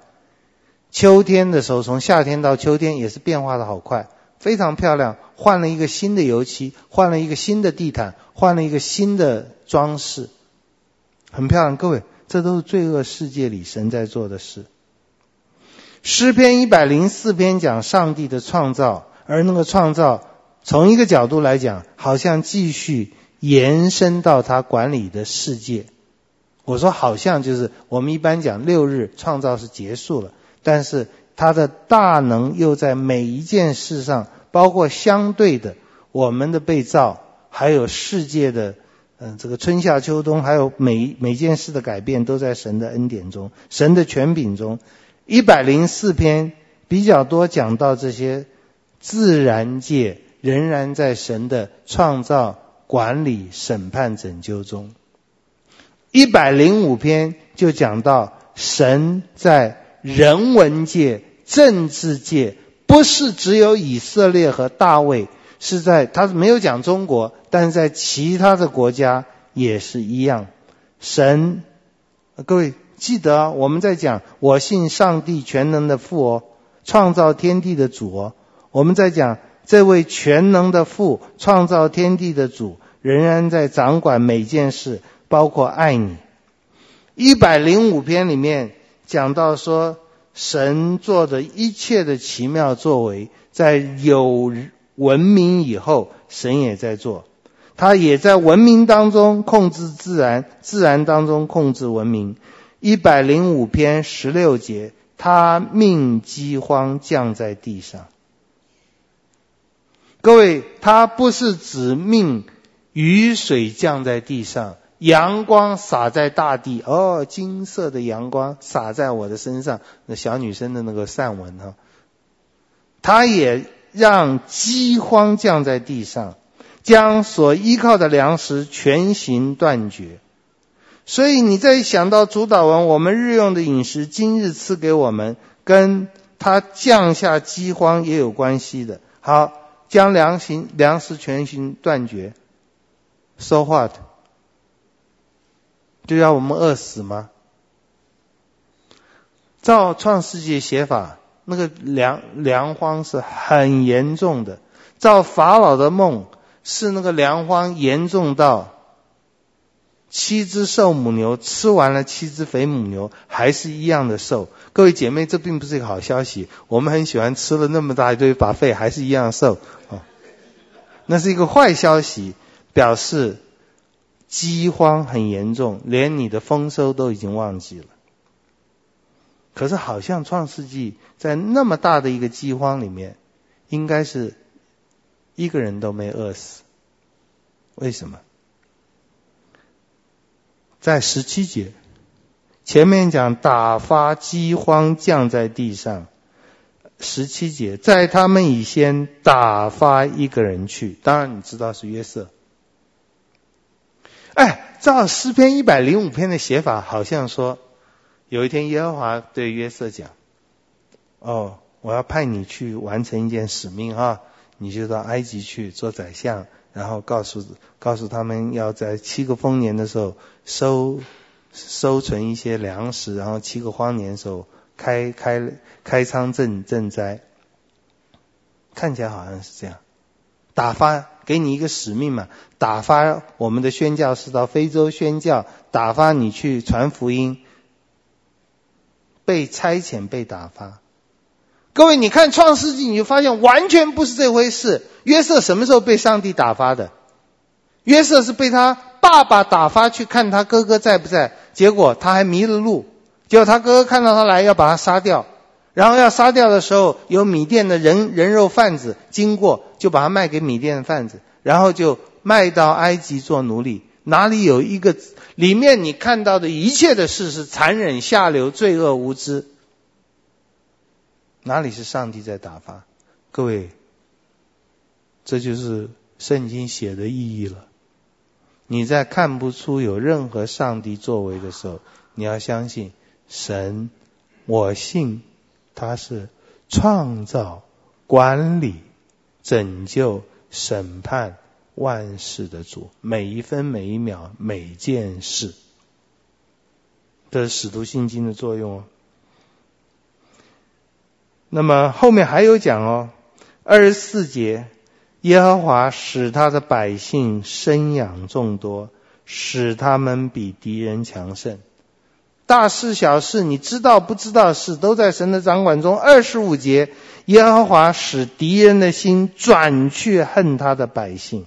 秋天的时候，从夏天到秋天也是变化的好快，非常漂亮。换了一个新的油漆，换了一个新的地毯，换了一个新的装饰，很漂亮。各位，这都是罪恶世界里神在做的事。诗篇一百零四篇讲上帝的创造，而那个创造从一个角度来讲，好像继续。延伸到他管理的世界，我说好像就是我们一般讲六日创造是结束了，但是他的大能又在每一件事上，包括相对的我们的被造，还有世界的嗯、这个春夏秋冬，还有每每件事的改变，都在神的恩典中，神的权柄中。一百零四篇比较多讲到这些自然界仍然在神的创造。管理、审判、拯救中，一百零五篇就讲到神在人文界、政治界，不是只有以色列和大卫，是在他没有讲中国，但是在其他的国家也是一样。神，各位记得，我们在讲我信上帝全能的父哦，创造天地的主哦，我们在讲。这位全能的父，创造天地的主，仍然在掌管每件事，包括爱你。一百零五篇里面讲到说，神做的一切的奇妙作为，在有文明以后，神也在做，他也在文明当中控制自然，自然当中控制文明。一百零五篇十六节，他命饥荒降在地上。各位，他不是指命雨水降在地上，阳光洒在大地。哦，金色的阳光洒在我的身上，那小女生的那个散文哈。他也让饥荒降在地上，将所依靠的粮食全行断绝。所以你再想到主祷文，我们日用的饮食，今日赐给我们，跟他降下饥荒也有关系的。好。将粮行粮食全行断绝，so what？就要我们饿死吗？照创世纪写法，那个粮粮荒是很严重的。照法老的梦，是那个粮荒严重到七只瘦母牛吃完了七只肥母牛，还是一样的瘦。各位姐妹，这并不是一个好消息。我们很喜欢吃了那么大一堆，把肺还是一样瘦啊，那是一个坏消息，表示饥荒很严重，连你的丰收都已经忘记了。可是好像创世纪在那么大的一个饥荒里面，应该是一个人都没饿死。为什么？在十七节前面讲打发饥荒降在地上，十七节在他们以先打发一个人去，当然你知道是约瑟。哎，照诗篇一百零五篇的写法，好像说有一天耶和华对约瑟讲：“哦，我要派你去完成一件使命哈，你就到埃及去做宰相。”然后告诉告诉他们，要在七个丰年的时候收收存一些粮食，然后七个荒年的时候开开开仓赈赈灾。看起来好像是这样，打发给你一个使命嘛，打发我们的宣教士到非洲宣教，打发你去传福音，被差遣被打发。各位，你看创世纪，你就发现完全不是这回事。约瑟什么时候被上帝打发的？约瑟是被他爸爸打发去看他哥哥在不在，结果他还迷了路，结果他哥哥看到他来要把他杀掉，然后要杀掉的时候，有米甸的人人肉贩子经过，就把他卖给米甸的贩子，然后就卖到埃及做奴隶。哪里有一个里面你看到的一切的事是残忍下流、罪恶无知？哪里是上帝在打发？各位，这就是圣经写的意义了。你在看不出有任何上帝作为的时候，你要相信神。我信他是创造、管理、拯救、审判万事的主，每一分每一秒每件事，这是使徒信经的作用哦。那么后面还有讲哦，二十四节，耶和华使他的百姓生养众多，使他们比敌人强盛。大事小事，你知道不知道的事，都在神的掌管中。二十五节，耶和华使敌人的心转去恨他的百姓。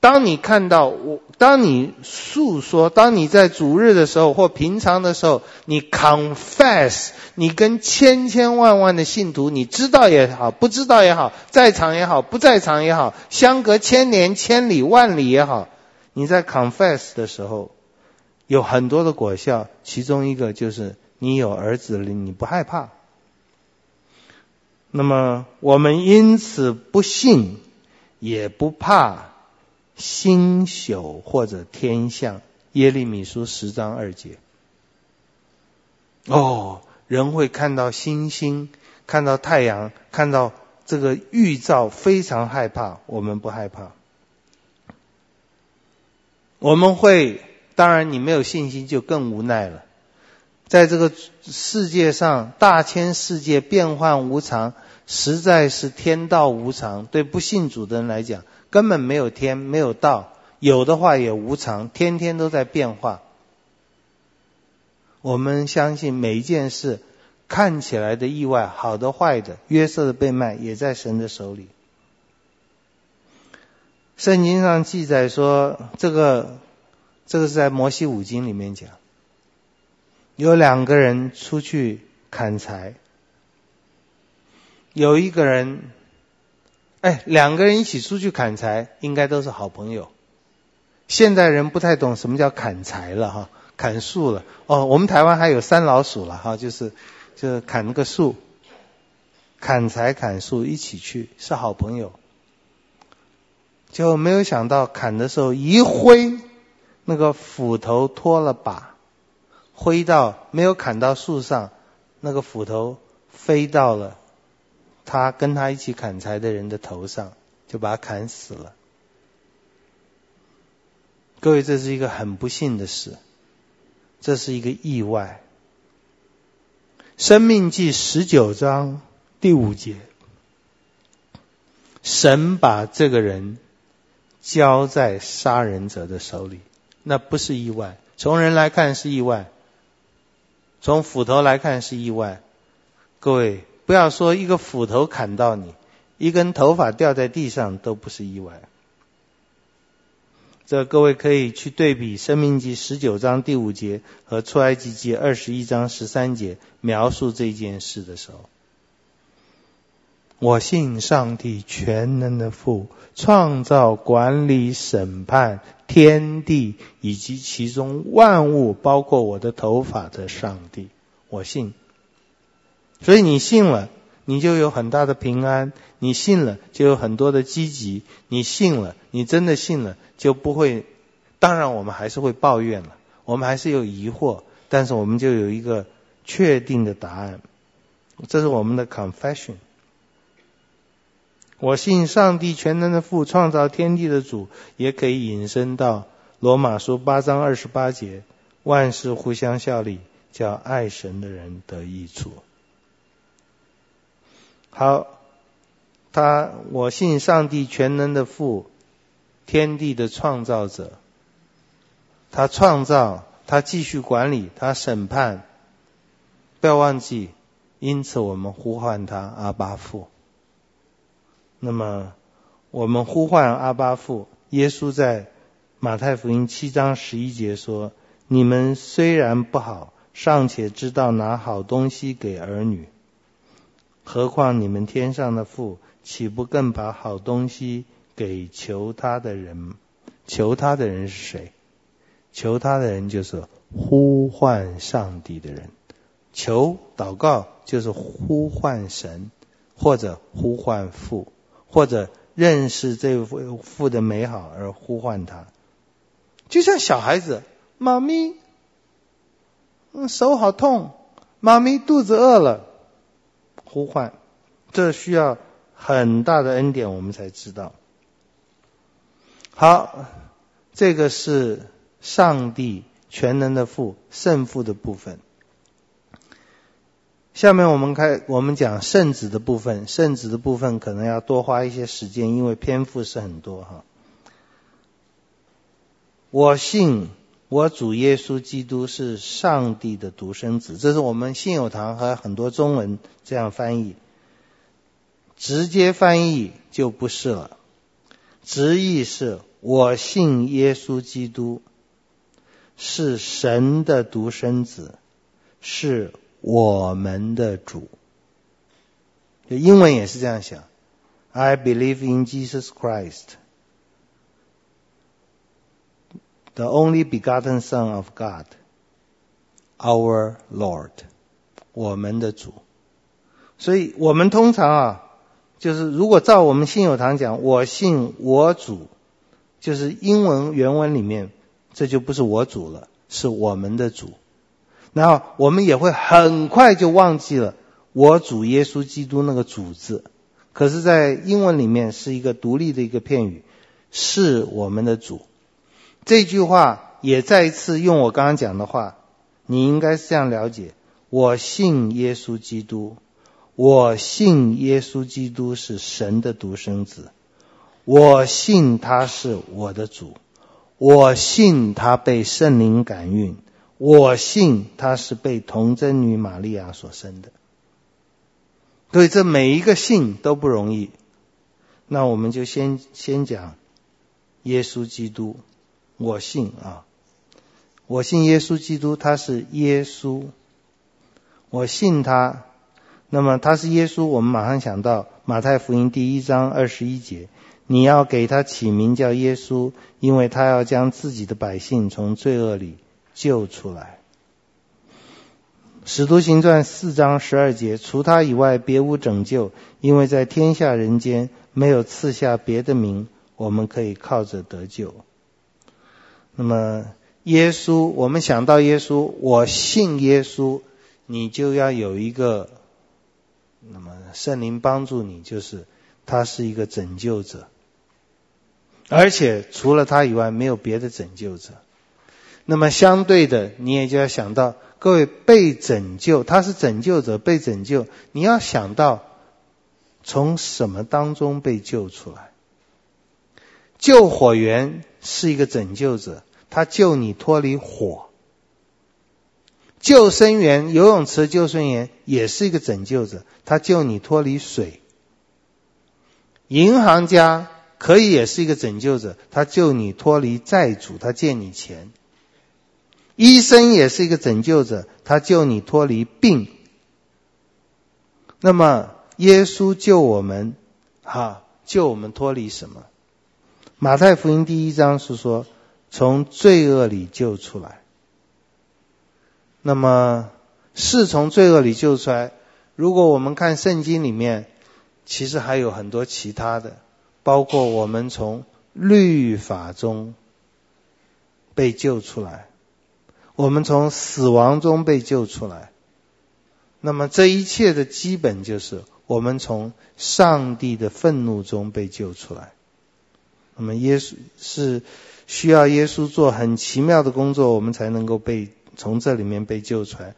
当你看到我，当你诉说，当你在主日的时候或平常的时候，你 confess，你跟千千万万的信徒，你知道也好，不知道也好，在场也好，不在场也好，相隔千年、千里、万里也好，你在 confess 的时候，有很多的果效，其中一个就是你有儿子了，你不害怕。那么我们因此不信，也不怕。星宿或者天象，耶利米书十章二节。哦，人会看到星星，看到太阳，看到这个预兆，非常害怕。我们不害怕。我们会，当然你没有信心就更无奈了。在这个世界上，大千世界变幻无常，实在是天道无常。对不信主的人来讲。根本没有天，没有道，有的话也无常，天天都在变化。我们相信每一件事看起来的意外，好的坏的，约瑟的被卖也在神的手里。圣经上记载说，这个这个是在摩西五经里面讲，有两个人出去砍柴，有一个人。哎，两个人一起出去砍柴，应该都是好朋友。现代人不太懂什么叫砍柴了哈，砍树了。哦，我们台湾还有三老鼠了哈，就是就是砍那个树，砍柴砍树一起去是好朋友。就没有想到砍的时候一挥，那个斧头脱了把，挥到没有砍到树上，那个斧头飞到了。他跟他一起砍柴的人的头上，就把他砍死了。各位，这是一个很不幸的事，这是一个意外。生命记十九章第五节，神把这个人交在杀人者的手里。那不是意外。从人来看是意外，从斧头来看是意外。各位不要说一个斧头砍到你，一根头发掉在地上都不是意外。这各位可以去对比《生命记》十九章第五节和《出埃及记》二十一章十三节描述这件事的时候。我信上帝全能的父，创造、管理、审判天地以及其中万物，包括我的头发的上帝。我信，所以你信了，你就有很大的平安；你信了，就有很多的积极；你信了，你真的信了，就不会。当然，我们还是会抱怨了，我们还是有疑惑，但是我们就有一个确定的答案。这是我们的 confession。我信上帝全能的父，创造天地的主，也可以引申到罗马书八章二十八节，万事互相效力，叫爱神的人得益处。好，他我信上帝全能的父，天地的创造者，他创造，他继续管理，他审判，不要忘记，因此我们呼唤他阿爸父。那么，我们呼唤阿爸父。耶稣在马太福音七章十一节说：“你们虽然不好，尚且知道拿好东西给儿女，何况你们天上的父，岂不更把好东西给求他的人？求他的人是谁？求他的人就是呼唤上帝的人。求祷告就是呼唤神，或者呼唤父。”或者认识这位父的美好而呼唤他，就像小孩子，妈咪，嗯，手好痛，妈咪肚子饿了，呼唤，这需要很大的恩典，我们才知道。好，这个是上帝全能的父，圣父的部分。下面我们开，我们讲圣子的部分。圣子的部分可能要多花一些时间，因为篇幅是很多哈。我信我主耶稣基督是上帝的独生子，这是我们信友堂和很多中文这样翻译。直接翻译就不是了，直译是我信耶稣基督是神的独生子，是。我们的主，英文也是这样想：I believe in Jesus Christ, the only begotten Son of God, our Lord。我们的主。所以我们通常啊，就是如果照我们信友堂讲，我信我主，就是英文原文里面，这就不是我主了，是我们的主。然后我们也会很快就忘记了我主耶稣基督那个主字，可是，在英文里面是一个独立的一个片语，是我们的主。这句话也再一次用我刚刚讲的话，你应该是这样了解：我信耶稣基督，我信耶稣基督是神的独生子，我信他是我的主，我信他被圣灵感孕。我信他是被童贞女玛利亚所生的，所以这每一个信都不容易。那我们就先先讲耶稣基督，我信啊，我信耶稣基督，他是耶稣，我信他。那么他是耶稣，我们马上想到马太福音第一章二十一节，你要给他起名叫耶稣，因为他要将自己的百姓从罪恶里。救出来，《使徒行传》四章十二节，除他以外，别无拯救，因为在天下人间没有赐下别的名，我们可以靠着得救。那么，耶稣，我们想到耶稣，我信耶稣，你就要有一个，那么圣灵帮助你，就是他是一个拯救者，而且除了他以外，没有别的拯救者。那么相对的，你也就要想到，各位被拯救，他是拯救者，被拯救，你要想到从什么当中被救出来？救火员是一个拯救者，他救你脱离火。救生员，游泳池救生员也是一个拯救者，他救你脱离水。银行家可以也是一个拯救者，他救你脱离债主，他借你钱。医生也是一个拯救者，他救你脱离病。那么耶稣救我们，哈，救我们脱离什么？马太福音第一章是说，从罪恶里救出来。那么是从罪恶里救出来。如果我们看圣经里面，其实还有很多其他的，包括我们从律法中被救出来，我们从死亡中被救出来。那么这一切的基本就是我们从上帝的愤怒中被救出来。那么耶稣是需要耶稣做很奇妙的工作，我们才能够被。从这里面被救出来，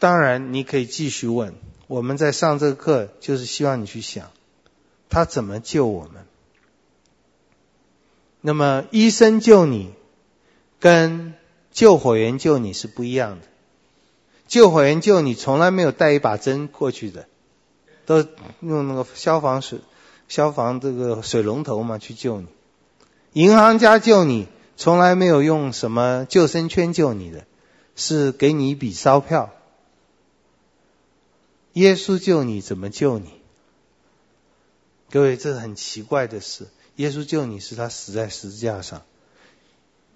当然你可以继续问。我们在上这个课，就是希望你去想，他怎么救我们？那么医生救你，跟救火员救你是不一样的。救火员救你，从来没有带一把针过去的，都用那个消防水、消防这个水龙头嘛去救你。银行家救你，从来没有用什么救生圈救你的。是给你一笔钞票。耶稣救你，怎么救你？各位，这是很奇怪的事。耶稣救你是他死在十字架上。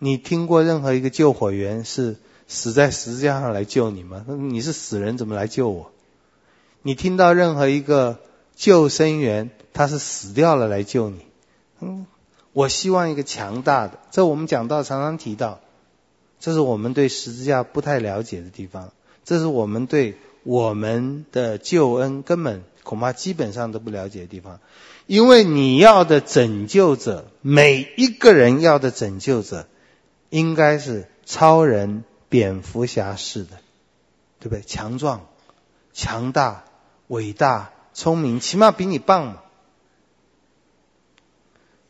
你听过任何一个救火员是死在十字架上来救你吗？你是死人，怎么来救我？你听到任何一个救生员他是死掉了来救你？嗯，我希望一个强大的。这我们讲到常常提到。这是我们对十字架不太了解的地方，这是我们对我们的救恩根本恐怕基本上都不了解的地方。因为你要的拯救者，每一个人要的拯救者，应该是超人、蝙蝠侠式的，对不对？强壮、强大、伟大、聪明，起码比你棒嘛。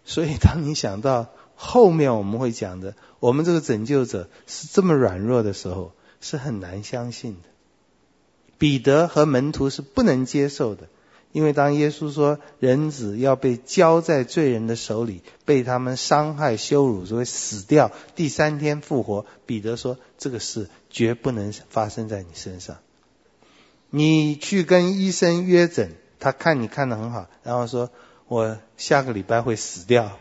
所以当你想到，后面我们会讲的，我们这个拯救者是这么软弱的时候，是很难相信的。彼得和门徒是不能接受的，因为当耶稣说人子要被交在罪人的手里，被他们伤害、羞辱，所以死掉，第三天复活。彼得说这个事绝不能发生在你身上。你去跟医生约诊，他看你看得很好，然后说我下个礼拜会死掉。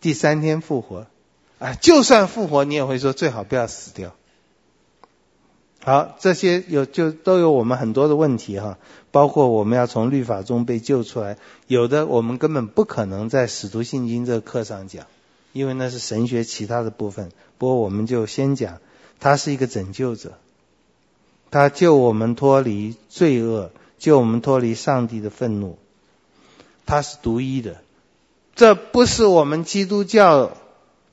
第三天复活，啊，就算复活，你也会说最好不要死掉。好，这些有就都有我们很多的问题哈，包括我们要从律法中被救出来，有的我们根本不可能在使徒信经这个课上讲，因为那是神学其他的部分。不过我们就先讲，他是一个拯救者，他救我们脱离罪恶，救我们脱离上帝的愤怒，他是独一的。这不是我们基督教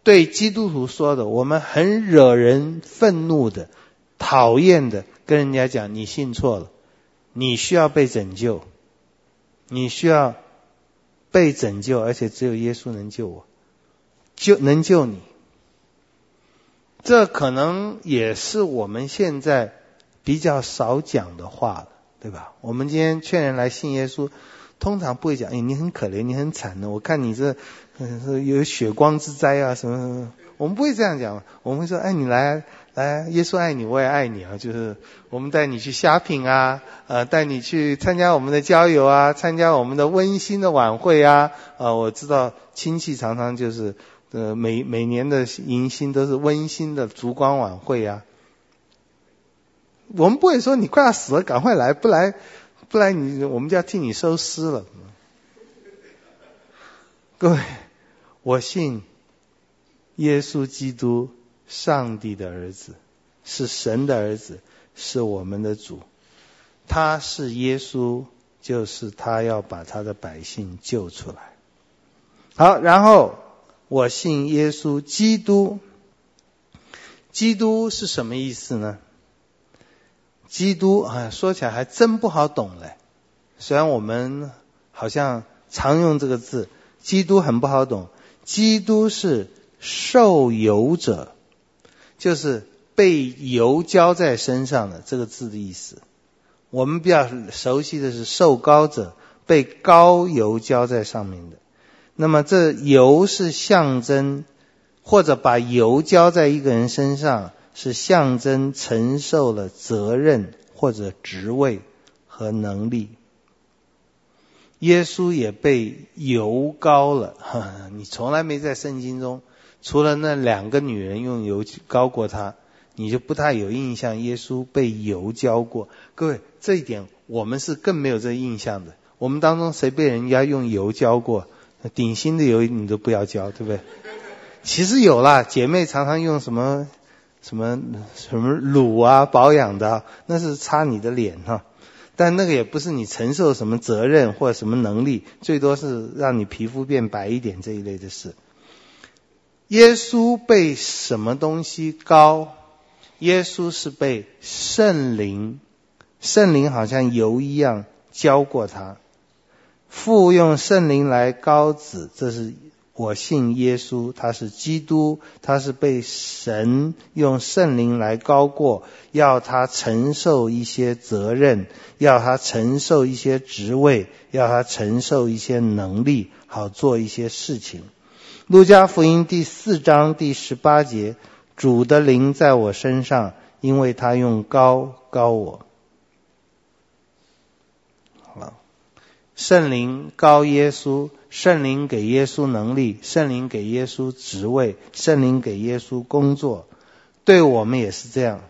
对基督徒说的，我们很惹人愤怒的、讨厌的，跟人家讲你信错了，你需要被拯救，你需要被拯救，而且只有耶稣能救我，救能救你。这可能也是我们现在比较少讲的话了，对吧？我们今天劝人来信耶稣。通常不会讲，哎，你很可怜，你很惨的。我看你这，嗯，有血光之灾啊，什么什么。我们不会这样讲，我们会说，哎，你来，来，耶稣爱你，我也爱你啊。就是我们带你去 shopping 啊，呃，带你去参加我们的郊游啊，参加我们的温馨的晚会啊。啊，我知道亲戚常常就是，呃，每每年的迎新都是温馨的烛光晚会啊。我们不会说你快要死了，赶快来，不来。不来你我们就要替你收尸了。各位，我信耶稣基督，上帝的儿子，是神的儿子，是我们的主。他是耶稣，就是他要把他的百姓救出来。好，然后我信耶稣基督。基督是什么意思呢？基督啊，说起来还真不好懂嘞。虽然我们好像常用这个字，基督很不好懂。基督是受油者，就是被油浇在身上的这个字的意思。我们比较熟悉的是受膏者，被膏油浇在上面的。那么这油是象征，或者把油浇在一个人身上，是象征承受了责任或者职位和能力。耶稣也被油膏了，哈，你从来没在圣经中，除了那两个女人用油膏过他，你就不太有印象。耶稣被油浇过，各位，这一点我们是更没有这印象的。我们当中谁被人家用油浇过？顶新的油你都不要浇，对不对？其实有啦，姐妹常常用什么什么什么乳啊保养的，那是擦你的脸哈。但那个也不是你承受什么责任或者什么能力，最多是让你皮肤变白一点这一类的事。耶稣被什么东西膏？耶稣是被圣灵，圣灵好像油一样浇过他。父用圣灵来膏子，这是我信耶稣，他是基督，他是被神用圣灵来膏过，要他承受一些责任，要他承受一些职位，要他承受一些能力，好做一些事情。路加福音第四章第十八节，主的灵在我身上，因为他用高高我。好圣灵高耶稣，圣灵给耶稣能力，圣灵给耶稣职位，圣灵给耶稣工作，对我们也是这样。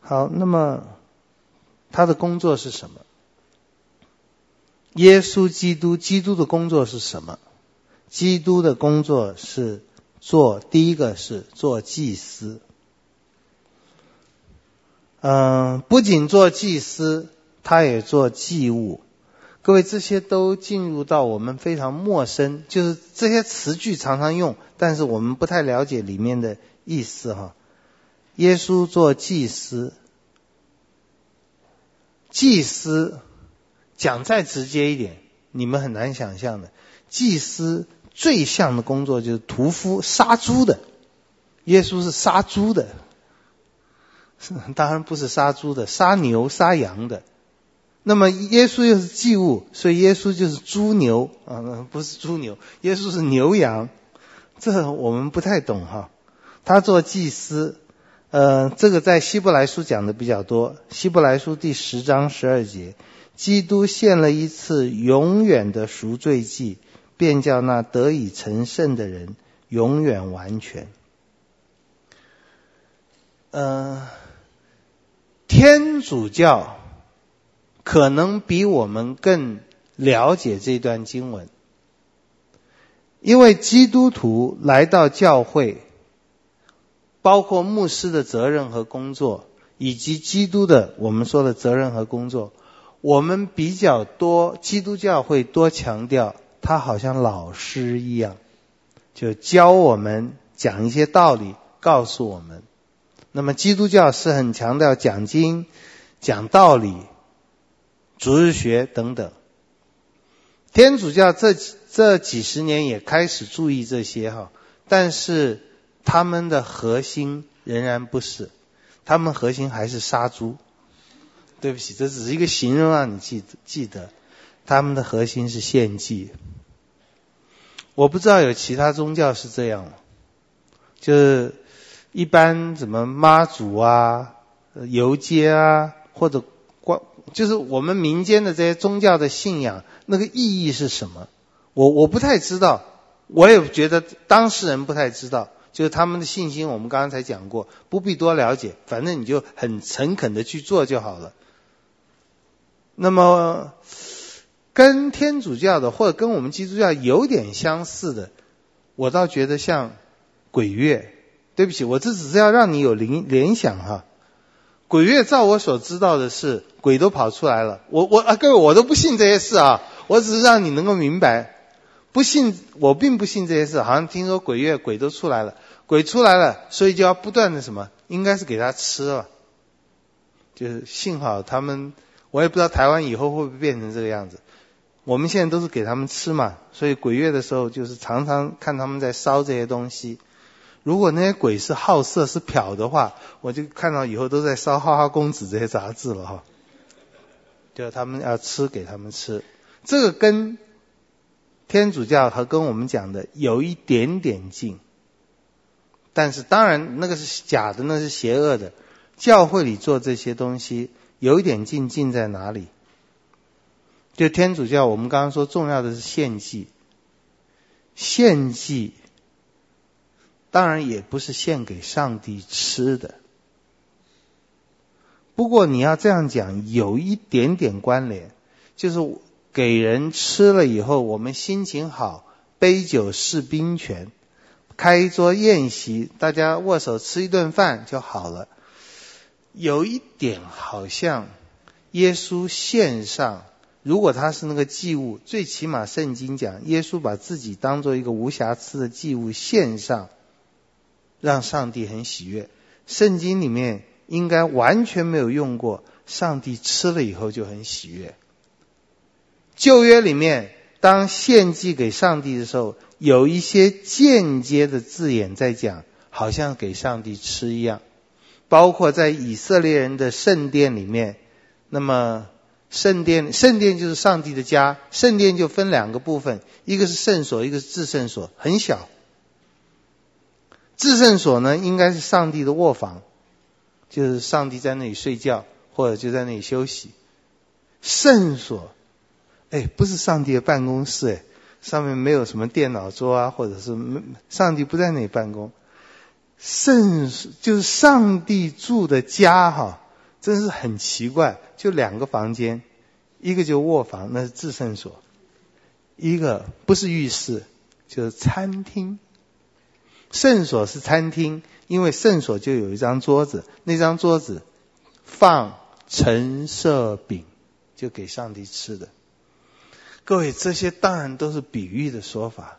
好，那么他的工作是什么？耶稣基督，基督的工作是什么？基督的工作是做，第一个是做祭司。嗯，不仅做祭司，他也做祭物。各位，这些都进入到我们非常陌生，就是这些词句常常用，但是我们不太了解里面的意思哈。耶稣做祭司，祭司讲再直接一点，你们很难想象的，祭司最像的工作就是屠夫杀猪的，耶稣是杀猪的，当然不是杀猪的，杀牛杀羊的。那么耶稣又是祭物，所以耶稣就是猪牛啊，不是猪牛，耶稣是牛羊，这我们不太懂哈。他做祭司，呃，这个在希伯来书讲的比较多。希伯来书第十章十二节，基督献了一次永远的赎罪祭，便叫那得以成圣的人永远完全。呃，天主教。可能比我们更了解这段经文，因为基督徒来到教会，包括牧师的责任和工作，以及基督的我们说的责任和工作，我们比较多，基督教会多强调，他好像老师一样，就教我们讲一些道理，告诉我们。那么基督教是很强调讲经、讲道理。主日学等等，天主教这这几十年也开始注意这些哈，但是他们的核心仍然不是，他们核心还是杀猪。对不起，这只是一个形容，让你记记得，他们的核心是献祭。我不知道有其他宗教是这样，就是一般什么妈祖啊、游街啊或者光。就是我们民间的这些宗教的信仰，那个意义是什么？我我不太知道，我也觉得当事人不太知道。就是他们的信心，我们刚才讲过，不必多了解，反正你就很诚恳的去做就好了。那么，跟天主教的或者跟我们基督教有点相似的，我倒觉得像鬼月。对不起，我这只是要让你有联联想哈。鬼月，照我所知道的是，鬼都跑出来了。我我啊，各位，我都不信这些事啊。我只是让你能够明白，不信我并不信这些事。好像听说鬼月鬼都出来了，鬼出来了，所以就要不断的什么，应该是给他吃了。就是幸好他们，我也不知道台湾以后会不会变成这个样子。我们现在都是给他们吃嘛，所以鬼月的时候就是常常看他们在烧这些东西。如果那些鬼是好色是嫖的话，我就看到以后都在烧《花花公子》这些杂志了哈。就他们要吃，给他们吃，这个跟天主教和跟我们讲的有一点点近，但是当然那个是假的，那是邪恶的。教会里做这些东西有一点近，近在哪里？就天主教，我们刚刚说重要的是献祭，献祭。当然也不是献给上帝吃的，不过你要这样讲，有一点点关联，就是给人吃了以后，我们心情好，杯酒释兵权，开一桌宴席，大家握手吃一顿饭就好了。有一点好像耶稣献上，如果他是那个祭物，最起码圣经讲，耶稣把自己当做一个无瑕疵的祭物献上。让上帝很喜悦。圣经里面应该完全没有用过“上帝吃了以后就很喜悦”。旧约里面，当献祭给上帝的时候，有一些间接的字眼在讲，好像给上帝吃一样。包括在以色列人的圣殿里面，那么圣殿，圣殿就是上帝的家，圣殿就分两个部分，一个是圣所，一个是至圣所，很小。至圣所呢，应该是上帝的卧房，就是上帝在那里睡觉，或者就在那里休息。圣所，哎，不是上帝的办公室，哎，上面没有什么电脑桌啊，或者是上帝不在那里办公。圣就是上帝住的家，哈，真是很奇怪，就两个房间，一个就卧房，那是至圣所；一个不是浴室，就是餐厅。圣所是餐厅，因为圣所就有一张桌子，那张桌子放陈设饼，就给上帝吃的。各位，这些当然都是比喻的说法，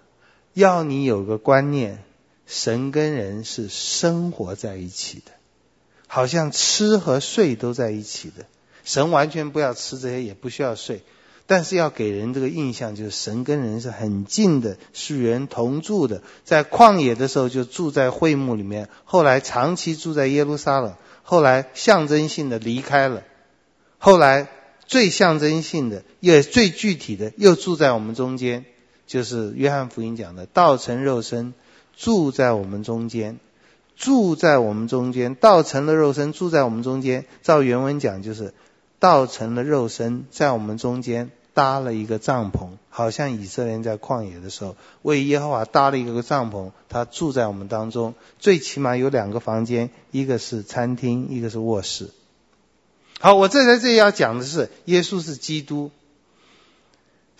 要你有个观念：神跟人是生活在一起的，好像吃和睡都在一起的。神完全不要吃这些，也不需要睡。但是要给人这个印象，就是神跟人是很近的，是人同住的。在旷野的时候就住在会幕里面，后来长期住在耶路撒冷，后来象征性的离开了，后来最象征性的也最具体的又住在我们中间，就是约翰福音讲的道成肉身住在我们中间，住在我们中间，道成了肉身住在我们中间。照原文讲就是。道成了肉身，在我们中间搭了一个帐篷，好像以色列人在旷野的时候为耶和华搭了一个帐篷，他住在我们当中。最起码有两个房间，一个是餐厅，一个是卧室。好，我这在这里要讲的是，耶稣是基督。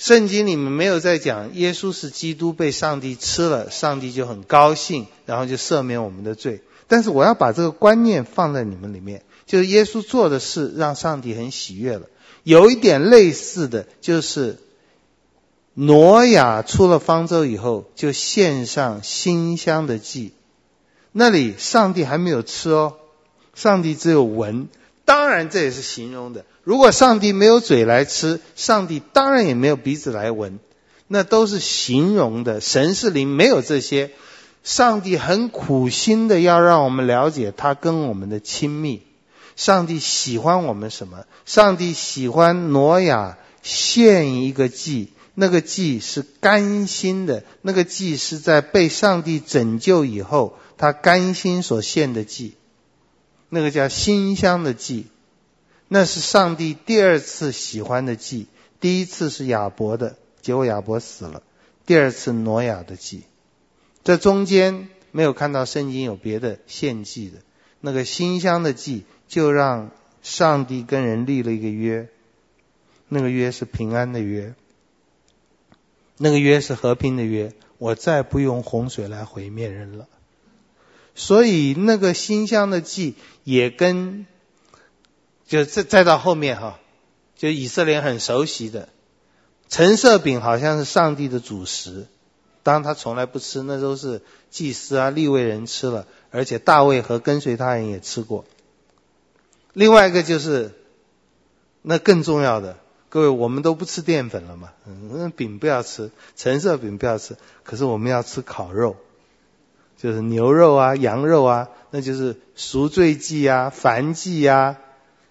圣经里面没有在讲耶稣是基督被上帝吃了，上帝就很高兴，然后就赦免我们的罪。但是我要把这个观念放在你们里面。就是耶稣做的事让上帝很喜悦了，有一点类似的就是，挪亚出了方舟以后就献上馨香的祭，那里上帝还没有吃哦，上帝只有闻，当然这也是形容的。如果上帝没有嘴来吃，上帝当然也没有鼻子来闻，那都是形容的。神是灵，没有这些。上帝很苦心的要让我们了解他跟我们的亲密。上帝喜欢我们什么？上帝喜欢挪亚献一个祭，那个祭是甘心的，那个祭是在被上帝拯救以后，他甘心所献的祭，那个叫馨香的祭，那是上帝第二次喜欢的祭。第一次是亚伯的，结果亚伯死了；第二次挪亚的祭，这中间没有看到圣经有别的献祭的，那个馨香的祭。就让上帝跟人立了一个约，那个约是平安的约，那个约是和平的约。我再不用洪水来毁灭人了。所以那个馨香的祭也跟，就再再到后面哈，就以色列很熟悉的橙色饼，好像是上帝的主食，当然他从来不吃，那都是祭司啊、立位人吃了，而且大卫和跟随他人也吃过。另外一个就是，那更重要的，各位，我们都不吃淀粉了嘛？嗯，饼不要吃，橙色饼不要吃。可是我们要吃烤肉，就是牛肉啊、羊肉啊，那就是赎罪祭啊、燔祭啊。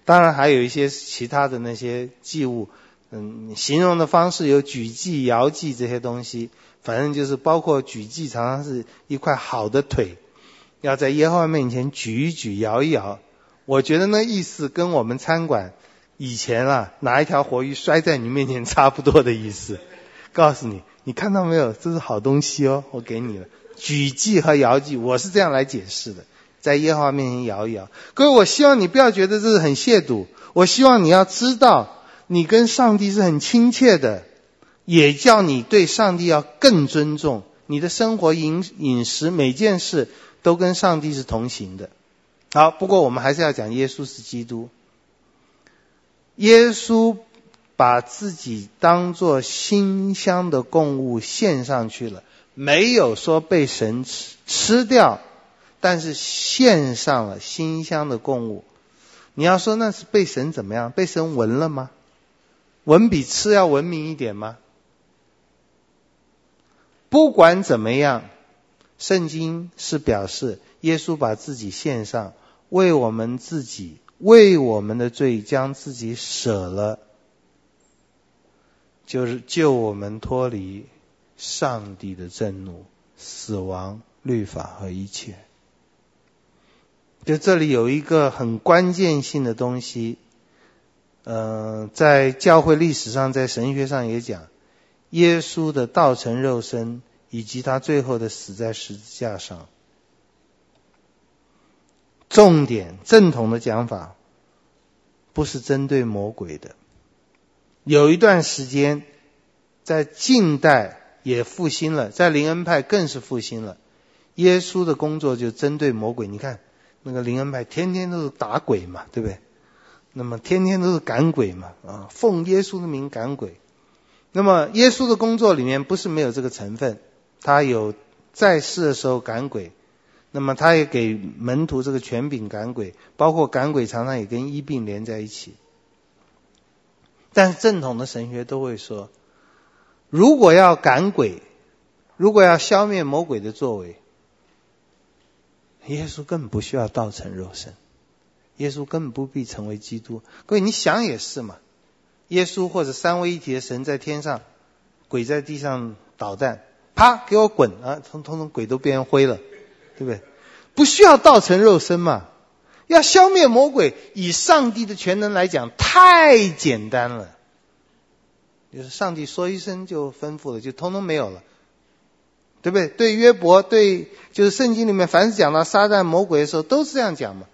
当然还有一些其他的那些祭物，嗯，形容的方式有举祭、摇祭这些东西。反正就是包括举祭，常常是一块好的腿，要在耶和华面前举一举、摇一摇。我觉得那意思跟我们餐馆。以前啊，拿一条活鱼摔在你面前，差不多的意思。告诉你，你看到没有？这是好东西哦，我给你了。举祭和摇祭，我是这样来解释的，在耶和华面前摇一摇。各位，我希望你不要觉得这是很亵渎。我希望你要知道，你跟上帝是很亲切的，也叫你对上帝要更尊重。你的生活饮饮食每件事都跟上帝是同行的。好，不过我们还是要讲耶稣是基督。耶稣把自己当做馨香的供物献上去了，没有说被神吃吃掉，但是献上了馨香的供物。你要说那是被神怎么样？被神闻了吗？闻比吃要文明一点吗？不管怎么样，圣经是表示耶稣把自己献上，为我们自己。为我们的罪将自己舍了，就是救我们脱离上帝的震怒、死亡、律法和一切。就这里有一个很关键性的东西，嗯、呃，在教会历史上，在神学上也讲，耶稣的道成肉身以及他最后的死在十字架上。重点正统的讲法，不是针对魔鬼的。有一段时间，在近代也复兴了，在灵恩派更是复兴了。耶稣的工作就针对魔鬼。你看那个灵恩派，天天都是打鬼嘛，对不对？那么天天都是赶鬼嘛，啊，奉耶稣的名赶鬼。那么耶稣的工作里面不是没有这个成分，他有在世的时候赶鬼。那么他也给门徒这个权柄赶鬼，包括赶鬼常常也跟医病连在一起。但是正统的神学都会说，如果要赶鬼，如果要消灭魔鬼的作为，耶稣根本不需要道成肉身，耶稣根本不必成为基督。各位，你想也是嘛，耶稣或者三位一体的神在天上，鬼在地上捣蛋，啪，给我滚啊！通通通鬼都变灰了。对不对？不需要道成肉身嘛？要消灭魔鬼，以上帝的全能来讲，太简单了。就是上帝说一声就吩咐了，就通通没有了，对不对？对约伯，对就是圣经里面凡是讲到撒旦魔鬼的时候，都是这样讲嘛。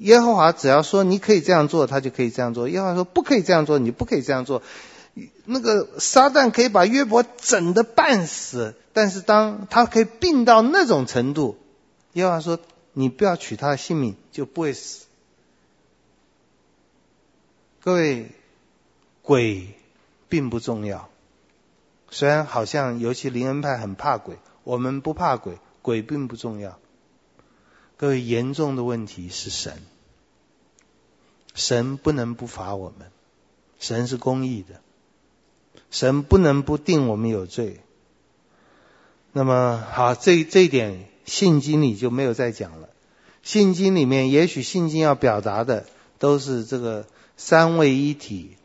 耶和华只要说你可以这样做，他就可以这样做；耶和华说不可以这样做，你不可以这样做。那个撒旦可以把约伯整得半死。但是当他可以病到那种程度，耶和华说：“你不要取他的性命，就不会死。”各位，鬼并不重要。虽然好像尤其灵恩派很怕鬼，我们不怕鬼，鬼并不重要。各位，严重的问题是神，神不能不罚我们，神是公义的，神不能不定我们有罪。那么好，这这一点信经里就没有再讲了。信经里面，也许信经要表达的都是这个三位一体，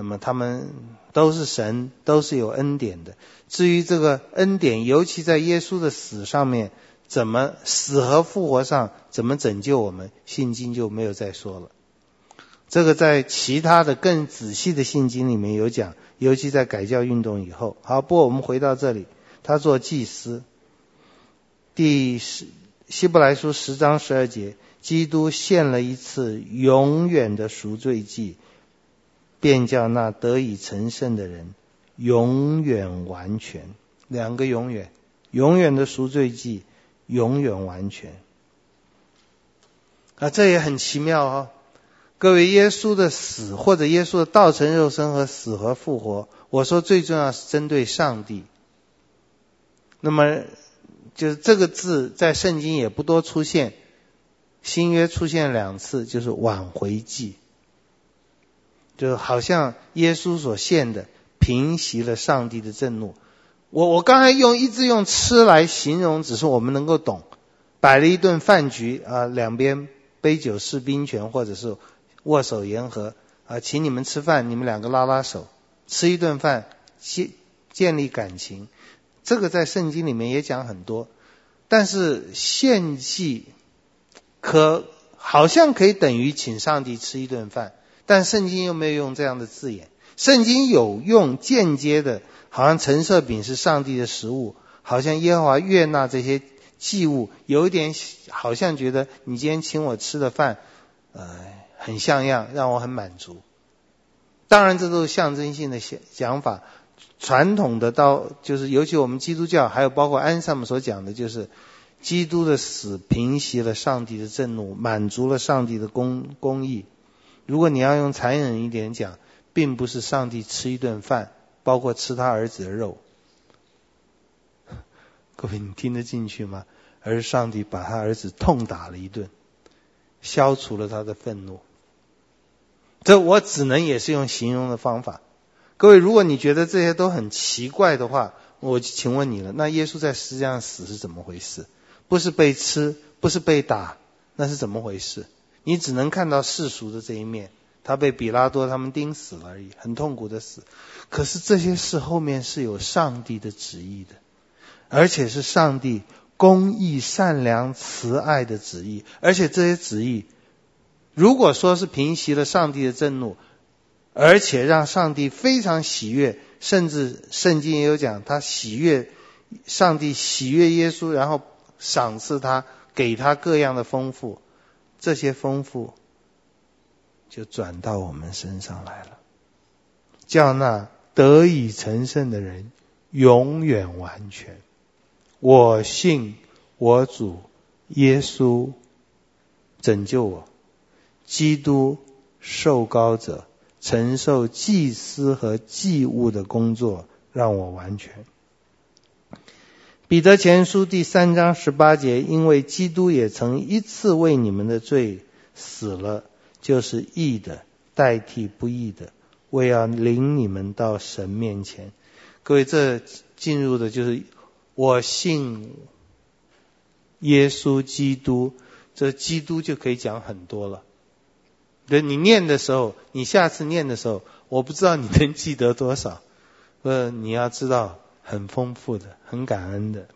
那么他们都是神，都是有恩典的。至于这个恩典，尤其在耶稣的死上面，怎么死和复活上怎么拯救我们，信经就没有再说了。这个在其他的更仔细的信经里面有讲，尤其在改教运动以后。好，不过我们回到这里。他做祭司，第十希伯来书十章十二节，基督献了一次永远的赎罪祭，便叫那得以成圣的人永远完全。两个永远，永远的赎罪祭，永远完全。啊，这也很奇妙哦。各位，耶稣的死或者耶稣的道成肉身和死和复活，我说最重要是针对上帝。那么，就是这个字在圣经也不多出现，新约出现两次，就是挽回祭。就好像耶稣所献的平息了上帝的震怒。我我刚才用一直用吃来形容，只是我们能够懂。摆了一顿饭局啊，两边杯酒释兵权，或者是握手言和啊，请你们吃饭，你们两个拉拉手，吃一顿饭建建立感情。这个在圣经里面也讲很多，但是献祭可好像可以等于请上帝吃一顿饭，但圣经又没有用这样的字眼。圣经有用间接的。好像陈设饼是上帝的食物，好像耶和华悦纳这些祭物，有一点好像觉得你今天请我吃的饭，呃，很像样，让我很满足。当然，这都是象征性的讲法。传统的到就是，尤其我们基督教，还有包括安萨姆所讲的，就是基督的死平息了上帝的震怒，满足了上帝的公公义。如果你要用残忍一点讲，并不是上帝吃一顿饭。包括吃他儿子的肉，各位你听得进去吗？而是上帝把他儿子痛打了一顿，消除了他的愤怒。这我只能也是用形容的方法。各位，如果你觉得这些都很奇怪的话，我请问你了，那耶稣在十字架上死是怎么回事？不是被吃，不是被打，那是怎么回事？你只能看到世俗的这一面。他被比拉多他们钉死了而已，很痛苦的死。可是这些事后面是有上帝的旨意的，而且是上帝公义、善良、慈爱的旨意。而且这些旨意，如果说是平息了上帝的震怒，而且让上帝非常喜悦，甚至圣经也有讲，他喜悦上帝喜悦耶稣，然后赏赐他，给他各样的丰富，这些丰富。就转到我们身上来了，叫那得以成圣的人永远完全。我信我主耶稣拯救我，基督受膏者承受祭司和祭物的工作，让我完全。彼得前书第三章十八节，因为基督也曾一次为你们的罪死了。就是义的代替不义的，为要领你们到神面前。各位，这进入的就是我信耶稣基督，这基督就可以讲很多了。对，你念的时候，你下次念的时候，我不知道你能记得多少，呃，你要知道很丰富的，很感恩的，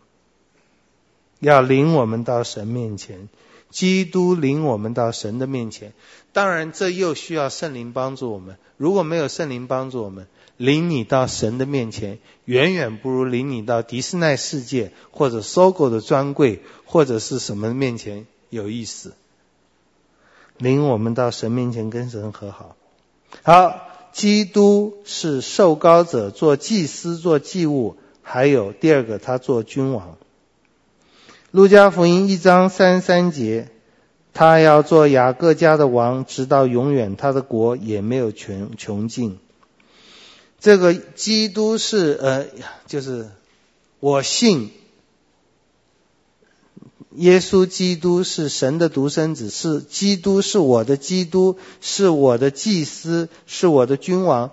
要领我们到神面前。基督领我们到神的面前，当然这又需要圣灵帮助我们。如果没有圣灵帮助我们，领你到神的面前，远远不如领你到迪士尼世界或者 SOGO 的专柜或者是什么面前有意思。领我们到神面前跟神和好。好，基督是受膏者，做祭司，做祭物，还有第二个，他做君王。路加福音一章三三节，他要做雅各家的王，直到永远，他的国也没有穷穷尽。这个基督是呃，就是我信耶稣基督是神的独生子，是基督是我的基督，是我的祭司，是我的君王，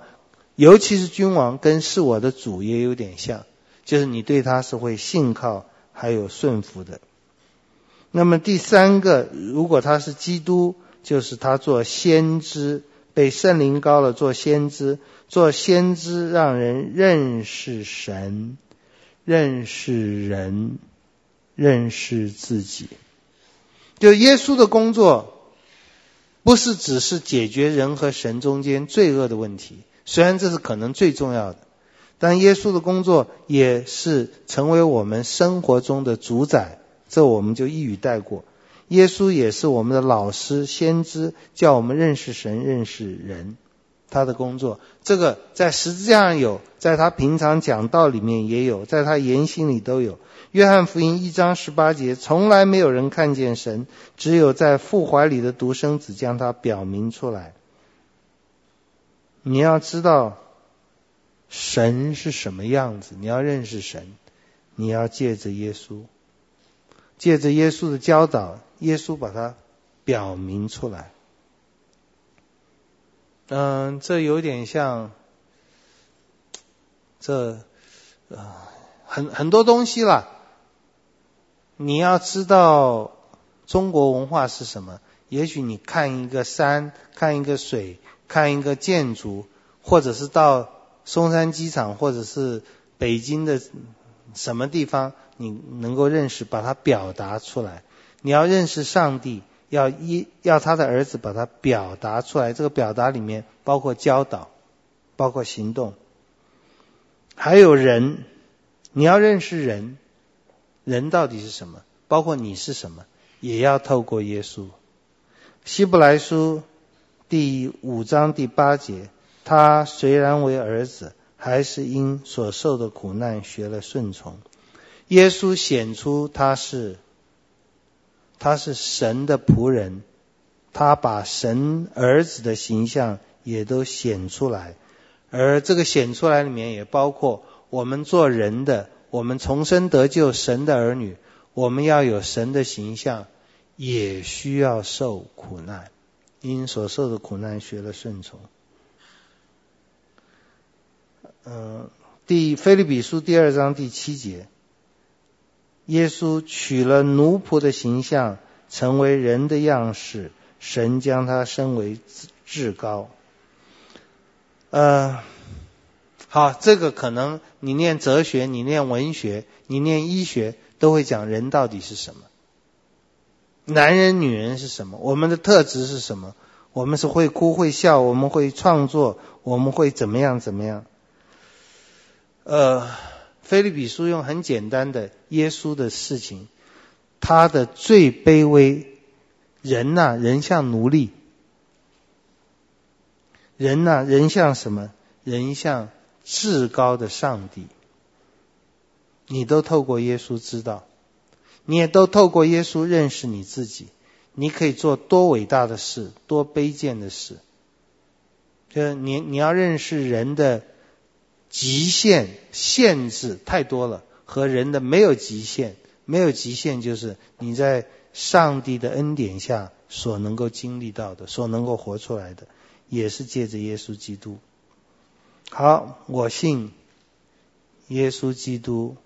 尤其是君王跟是我的主也有点像，就是你对他是会信靠。还有顺服的。那么第三个，如果他是基督，就是他做先知，被圣灵膏了做先知，做先知让人认识神，认识人，认识自己。就耶稣的工作，不是只是解决人和神中间罪恶的问题，虽然这是可能最重要的。但耶稣的工作也是成为我们生活中的主宰，这我们就一语带过。耶稣也是我们的老师、先知，叫我们认识神、认识人。他的工作，这个在十字架上有，在他平常讲道里面也有，在他言行里都有。约翰福音一章十八节，从来没有人看见神，只有在父怀里的独生子将他表明出来。你要知道。神是什么样子？你要认识神，你要借着耶稣，借着耶稣的教导，耶稣把它表明出来。嗯，这有点像，这，呃，很很多东西啦。你要知道中国文化是什么？也许你看一个山，看一个水，看一个建筑，或者是到松山机场，或者是北京的什么地方，你能够认识，把它表达出来。你要认识上帝，要一要他的儿子把它表达出来。这个表达里面包括教导，包括行动，还有人。你要认识人。人到底是什么？包括你是什么，也要透过耶稣。希伯来书第五章第八节，他虽然为儿子，还是因所受的苦难学了顺从。耶稣显出他是，他是神的仆人，他把神儿子的形象也都显出来，而这个显出来里面也包括我们做人的。我们重生得救，神的儿女，我们要有神的形象，也需要受苦难，因所受的苦难学了顺从。嗯，第腓立比书第二章第七节，耶稣取了奴仆的形象，成为人的样式，神将他升为至高。呃。好，这个可能你念哲学，你念文学，你念医学，都会讲人到底是什么？男人、女人是什么？我们的特质是什么？我们是会哭会笑，我们会创作，我们会怎么样怎么样？呃，腓立比书用很简单的耶稣的事情，他的最卑微，人呐、人像奴隶，人呐、人像什么？人像。至高的上帝，你都透过耶稣知道，你也都透过耶稣认识你自己。你可以做多伟大的事，多卑贱的事。就是你你要认识人的极限限制太多了，和人的没有极限，没有极限就是你在上帝的恩典下所能够经历到的，所能够活出来的，也是借着耶稣基督。好，我信耶稣基督，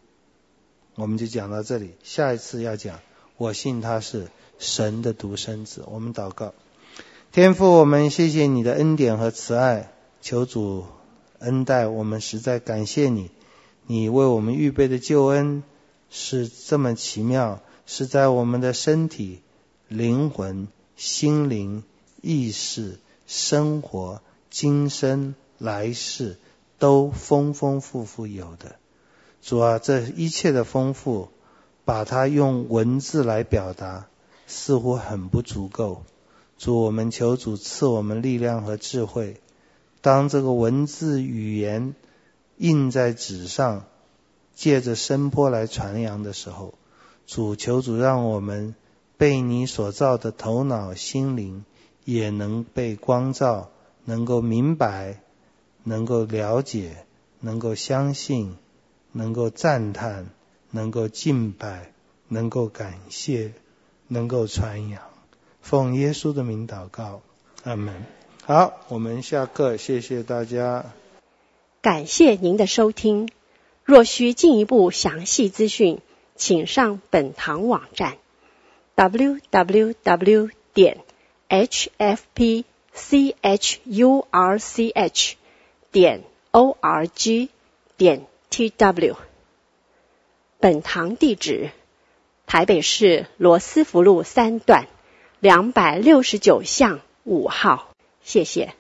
我们就讲到这里。下一次要讲，我信他是神的独生子。我们祷告，天父，我们谢谢你的恩典和慈爱，求主恩待我们，实在感谢你，你为我们预备的救恩是这么奇妙，是在我们的身体、灵魂、心灵、意识、生活、今生。来世都丰丰富富有的，主啊，这一切的丰富，把它用文字来表达，似乎很不足够。主，我们求主赐我们力量和智慧，当这个文字语言印在纸上，借着声波来传扬的时候，主求主让我们被你所造的头脑心灵也能被光照，能够明白。能够了解，能够相信，能够赞叹，能够敬拜，能够感谢，能够传扬，奉耶稣的名祷告，阿门。好，我们下课，谢谢大家。感谢您的收听。若需进一步详细资讯，请上本堂网站：www 点 hfpchurch。点 o r g 点 t w。本堂地址：台北市罗斯福路三段两百六十九巷五号。谢谢。